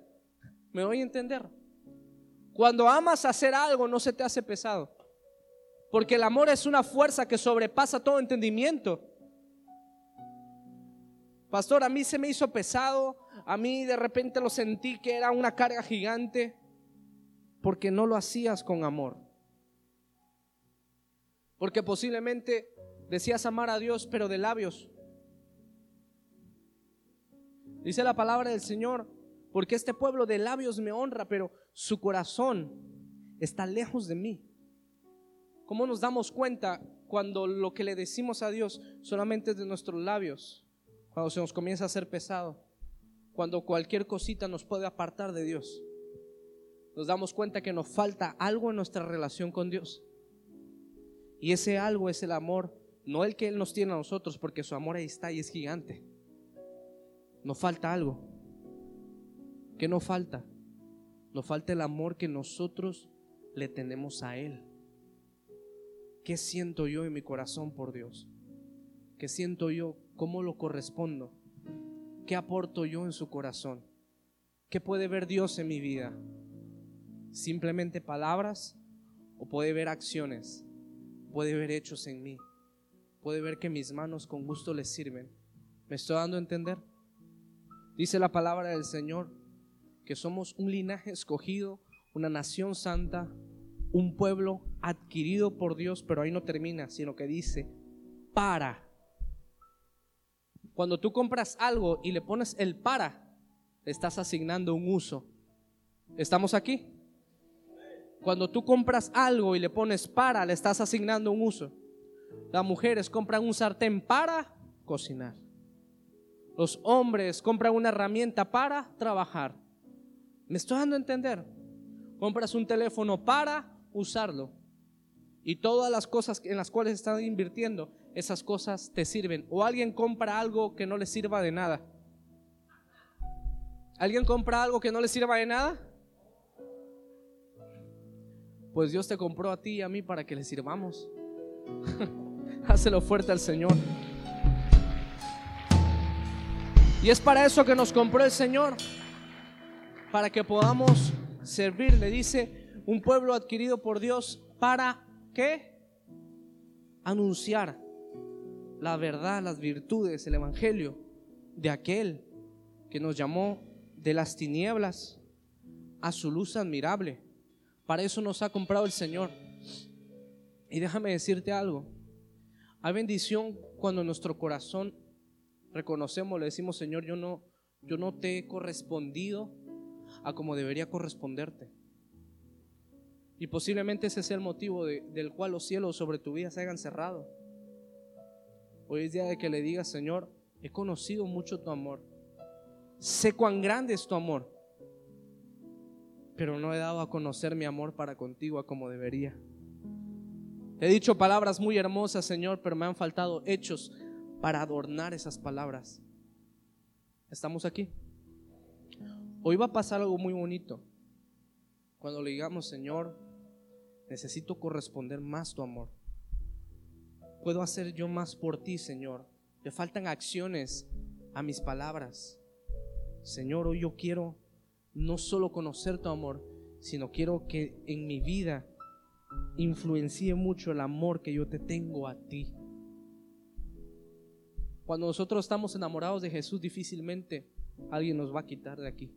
¿Me voy a entender? Cuando amas hacer algo no se te hace pesado. Porque el amor es una fuerza que sobrepasa todo entendimiento. Pastor, a mí se me hizo pesado, a mí de repente lo sentí que era una carga gigante, porque no lo hacías con amor. Porque posiblemente decías amar a Dios, pero de labios, Dice la palabra del Señor, porque este pueblo de labios me honra, pero su corazón está lejos de mí. ¿Cómo nos damos cuenta cuando lo que le decimos a Dios solamente es de nuestros labios? Cuando se nos comienza a hacer pesado, cuando cualquier cosita nos puede apartar de Dios. Nos damos cuenta que nos falta algo en nuestra relación con Dios. Y ese algo es el amor, no el que Él nos tiene a nosotros, porque su amor ahí está y es gigante nos falta algo. ¿Qué nos falta? Nos falta el amor que nosotros le tenemos a Él. ¿Qué siento yo en mi corazón por Dios? ¿Qué siento yo? ¿Cómo lo correspondo? ¿Qué aporto yo en su corazón? ¿Qué puede ver Dios en mi vida? ¿Simplemente palabras o puede ver acciones? Puede ver hechos en mí. Puede ver que mis manos con gusto le sirven. ¿Me estoy dando a entender? Dice la palabra del Señor que somos un linaje escogido, una nación santa, un pueblo adquirido por Dios, pero ahí no termina, sino que dice, para. Cuando tú compras algo y le pones el para, le estás asignando un uso. ¿Estamos aquí? Cuando tú compras algo y le pones para, le estás asignando un uso. Las mujeres compran un sartén para cocinar. Los hombres compran una herramienta para trabajar. ¿Me estoy dando a entender? Compras un teléfono para usarlo. Y todas las cosas en las cuales están invirtiendo, esas cosas te sirven. O alguien compra algo que no le sirva de nada. ¿Alguien compra algo que no le sirva de nada? Pues Dios te compró a ti y a mí para que le sirvamos. [LAUGHS] Hácelo fuerte al Señor. Y es para eso que nos compró el Señor, para que podamos servir. Le dice, un pueblo adquirido por Dios, ¿para que anunciar la verdad, las virtudes, el evangelio de aquel que nos llamó de las tinieblas a su luz admirable. Para eso nos ha comprado el Señor. Y déjame decirte algo. Hay bendición cuando en nuestro corazón reconocemos, le decimos, Señor, yo no, yo no te he correspondido a como debería corresponderte. Y posiblemente ese sea el motivo del cual los cielos sobre tu vida se hayan cerrado. Hoy es día de que le digas, Señor, he conocido mucho tu amor. Sé cuán grande es tu amor. Pero no he dado a conocer mi amor para contigo a como debería. He dicho palabras muy hermosas, Señor, pero me han faltado hechos para adornar esas palabras. ¿Estamos aquí? Hoy va a pasar algo muy bonito. Cuando le digamos, Señor, necesito corresponder más tu amor. Puedo hacer yo más por ti, Señor. Le faltan acciones a mis palabras. Señor, hoy yo quiero no solo conocer tu amor, sino quiero que en mi vida influencie mucho el amor que yo te tengo a ti. Cuando nosotros estamos enamorados de Jesús, difícilmente alguien nos va a quitar de aquí.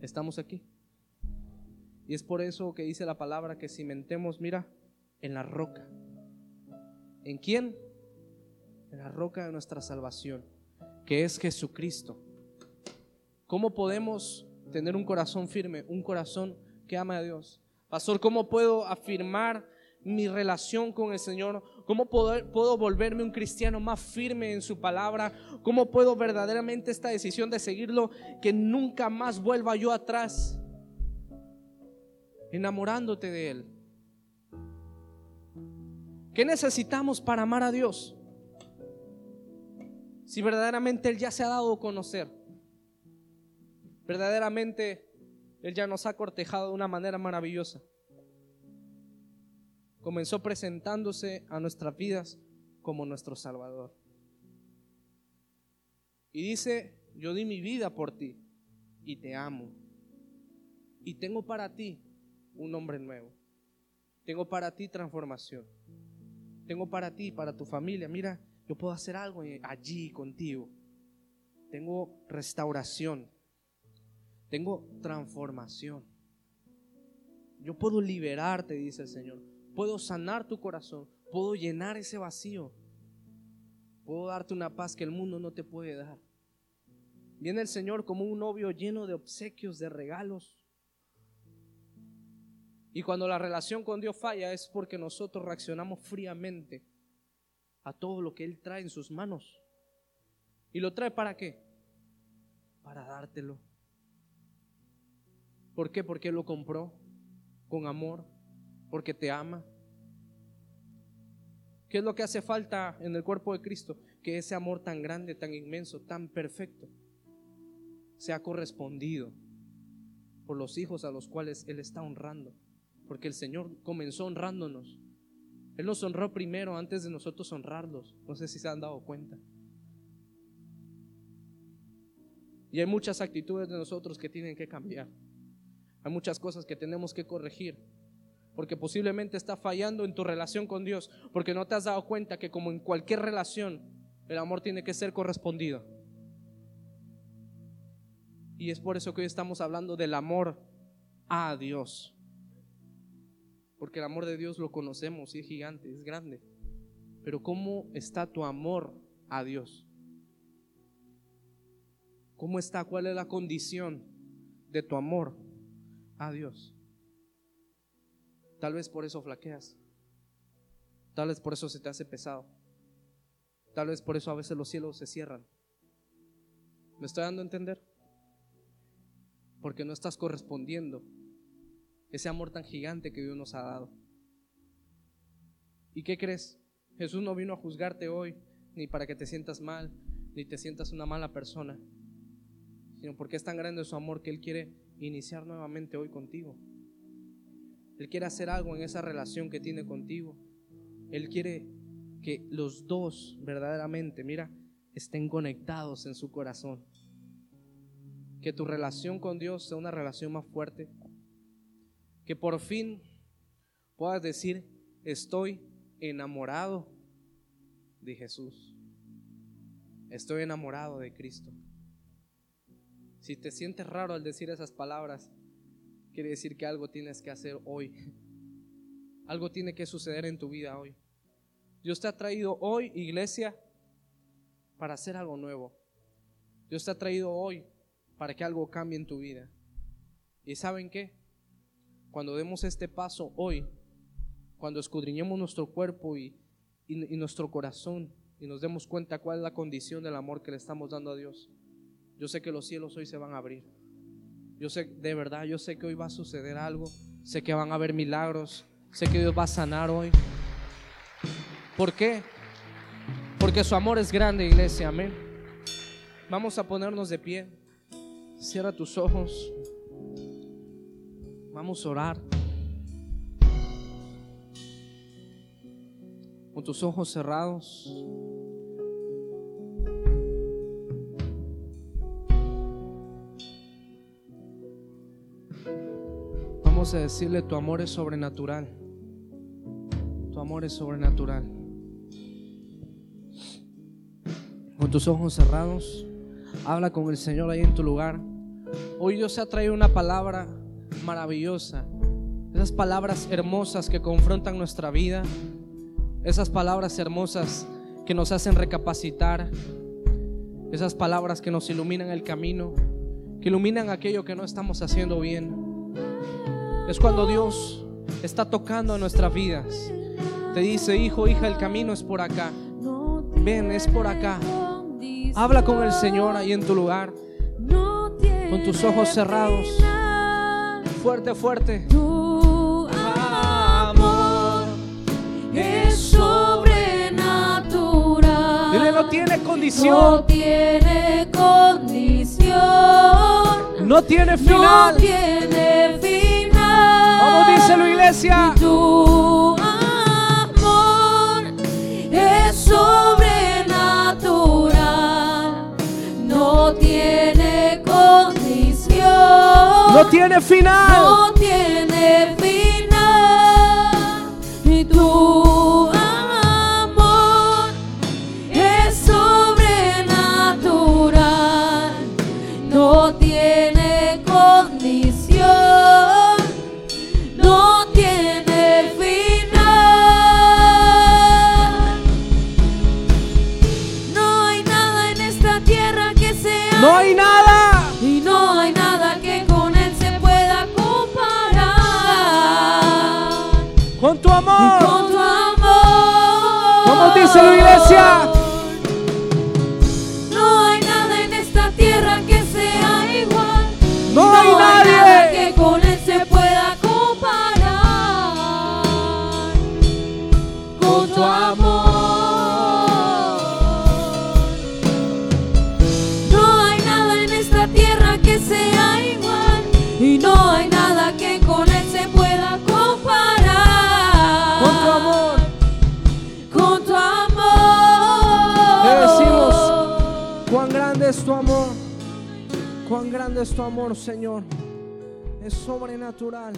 Estamos aquí. Y es por eso que dice la palabra que cimentemos, mira, en la roca. ¿En quién? En la roca de nuestra salvación, que es Jesucristo. ¿Cómo podemos tener un corazón firme, un corazón que ama a Dios? Pastor, ¿cómo puedo afirmar mi relación con el Señor? ¿Cómo puedo, volverme un cristiano más firme en su palabra? ¿Cómo puedo verdaderamente esta decisión de seguirlo, que nunca más vuelva yo atrás? Enamorándote de Él. ¿Qué necesitamos para amar a Dios? Si verdaderamente Él ya se ha dado a conocer, verdaderamente él ya nos ha cortejado de una manera maravillosa. Comenzó presentándose a nuestras vidas como nuestro Salvador. Y dice, yo di mi vida por ti y te amo. Y tengo para ti un hombre nuevo. Tengo para ti transformación. Tengo para ti, para tu familia. Mira, yo puedo hacer algo allí contigo. Tengo restauración. Tengo transformación. Yo puedo liberarte, dice el Señor. Puedo sanar tu corazón. Puedo llenar ese vacío. Puedo darte una paz que el mundo no te puede dar. Viene el Señor como un novio lleno de obsequios, de regalos. Y cuando la relación con Dios falla es porque nosotros reaccionamos fríamente a todo lo que Él trae en sus manos. ¿Y lo trae para qué? Para dártelo. ¿Por qué? Porque lo compró con amor, porque te ama. ¿Qué es lo que hace falta en el cuerpo de Cristo? Que ese amor tan grande, tan inmenso, tan perfecto, sea correspondido por los hijos a los cuales Él está honrando. Porque el Señor comenzó honrándonos. Él nos honró primero antes de nosotros honrarlos. No sé si se han dado cuenta. Y hay muchas actitudes de nosotros que tienen que cambiar. Hay muchas cosas que tenemos que corregir. Porque posiblemente está fallando en tu relación con Dios. Porque no te has dado cuenta que como en cualquier relación, el amor tiene que ser correspondido. Y es por eso que hoy estamos hablando del amor a Dios. Porque el amor de Dios lo conocemos y es gigante, es grande. Pero ¿cómo está tu amor a Dios? ¿Cómo está? ¿Cuál es la condición de tu amor a Dios. Tal vez por eso flaqueas. Tal vez por eso se te hace pesado. Tal vez por eso a veces los cielos se cierran. ¿Me estoy dando a entender? Porque no estás correspondiendo ese amor tan gigante que Dios nos ha dado. ¿Y qué crees? Jesús no vino a juzgarte hoy, ni para que te sientas mal, ni te sientas una mala persona, sino porque es tan grande su amor que Él quiere iniciar nuevamente hoy contigo. Él quiere hacer algo en esa relación que tiene contigo. Él quiere que los dos verdaderamente, mira, estén conectados en su corazón. Que tu relación con Dios sea una relación más fuerte. Que por fin puedas decir, estoy enamorado de Jesús. Estoy enamorado de Cristo. Si te sientes raro al decir esas palabras, quiere decir que algo tienes que hacer hoy. Algo tiene que suceder en tu vida hoy. Dios te ha traído hoy, iglesia, para hacer algo nuevo. Dios te ha traído hoy para que algo cambie en tu vida. ¿Y saben qué? Cuando demos este paso hoy, cuando escudriñemos nuestro cuerpo y, y, nuestro corazón y nos demos cuenta cuál es la condición del amor que le estamos dando a Dios, yo sé que los cielos hoy se van a abrir. Yo sé, de verdad, yo sé que hoy va a suceder algo. Sé que van a haber milagros. Sé que Dios va a sanar hoy. ¿Por qué? Porque su amor es grande, iglesia. Amén. Vamos a ponernos de pie. Cierra tus ojos. Vamos a orar. Con tus ojos cerrados. Vamos a decirle, tu amor es sobrenatural. Tu amor es sobrenatural. Con tus ojos cerrados, habla con el Señor ahí en tu lugar. Hoy Dios ha traído una palabra maravillosa. Esas palabras hermosas que confrontan nuestra vida. Esas palabras hermosas que nos hacen recapacitar. Esas palabras que nos iluminan el camino. Que iluminan aquello que no estamos haciendo bien. Es cuando Dios está tocando nuestras vidas. Te dice, hijo, hija, el camino es por acá. Ven, es por acá. Habla con el Señor ahí en tu lugar. Con tus ojos cerrados. Fuerte, fuerte. Tu amor es sobrenatural. Dile, no tiene No condición. tiene condición. No tiene No final. tiene final. Vamos, díselo, iglesia. Tu amor es sobrenatural. No tiene condición. No tiene final. No tiene final. Y tu díselo, iglesia. Grande es tu amor, Señor. Es sobrenatural.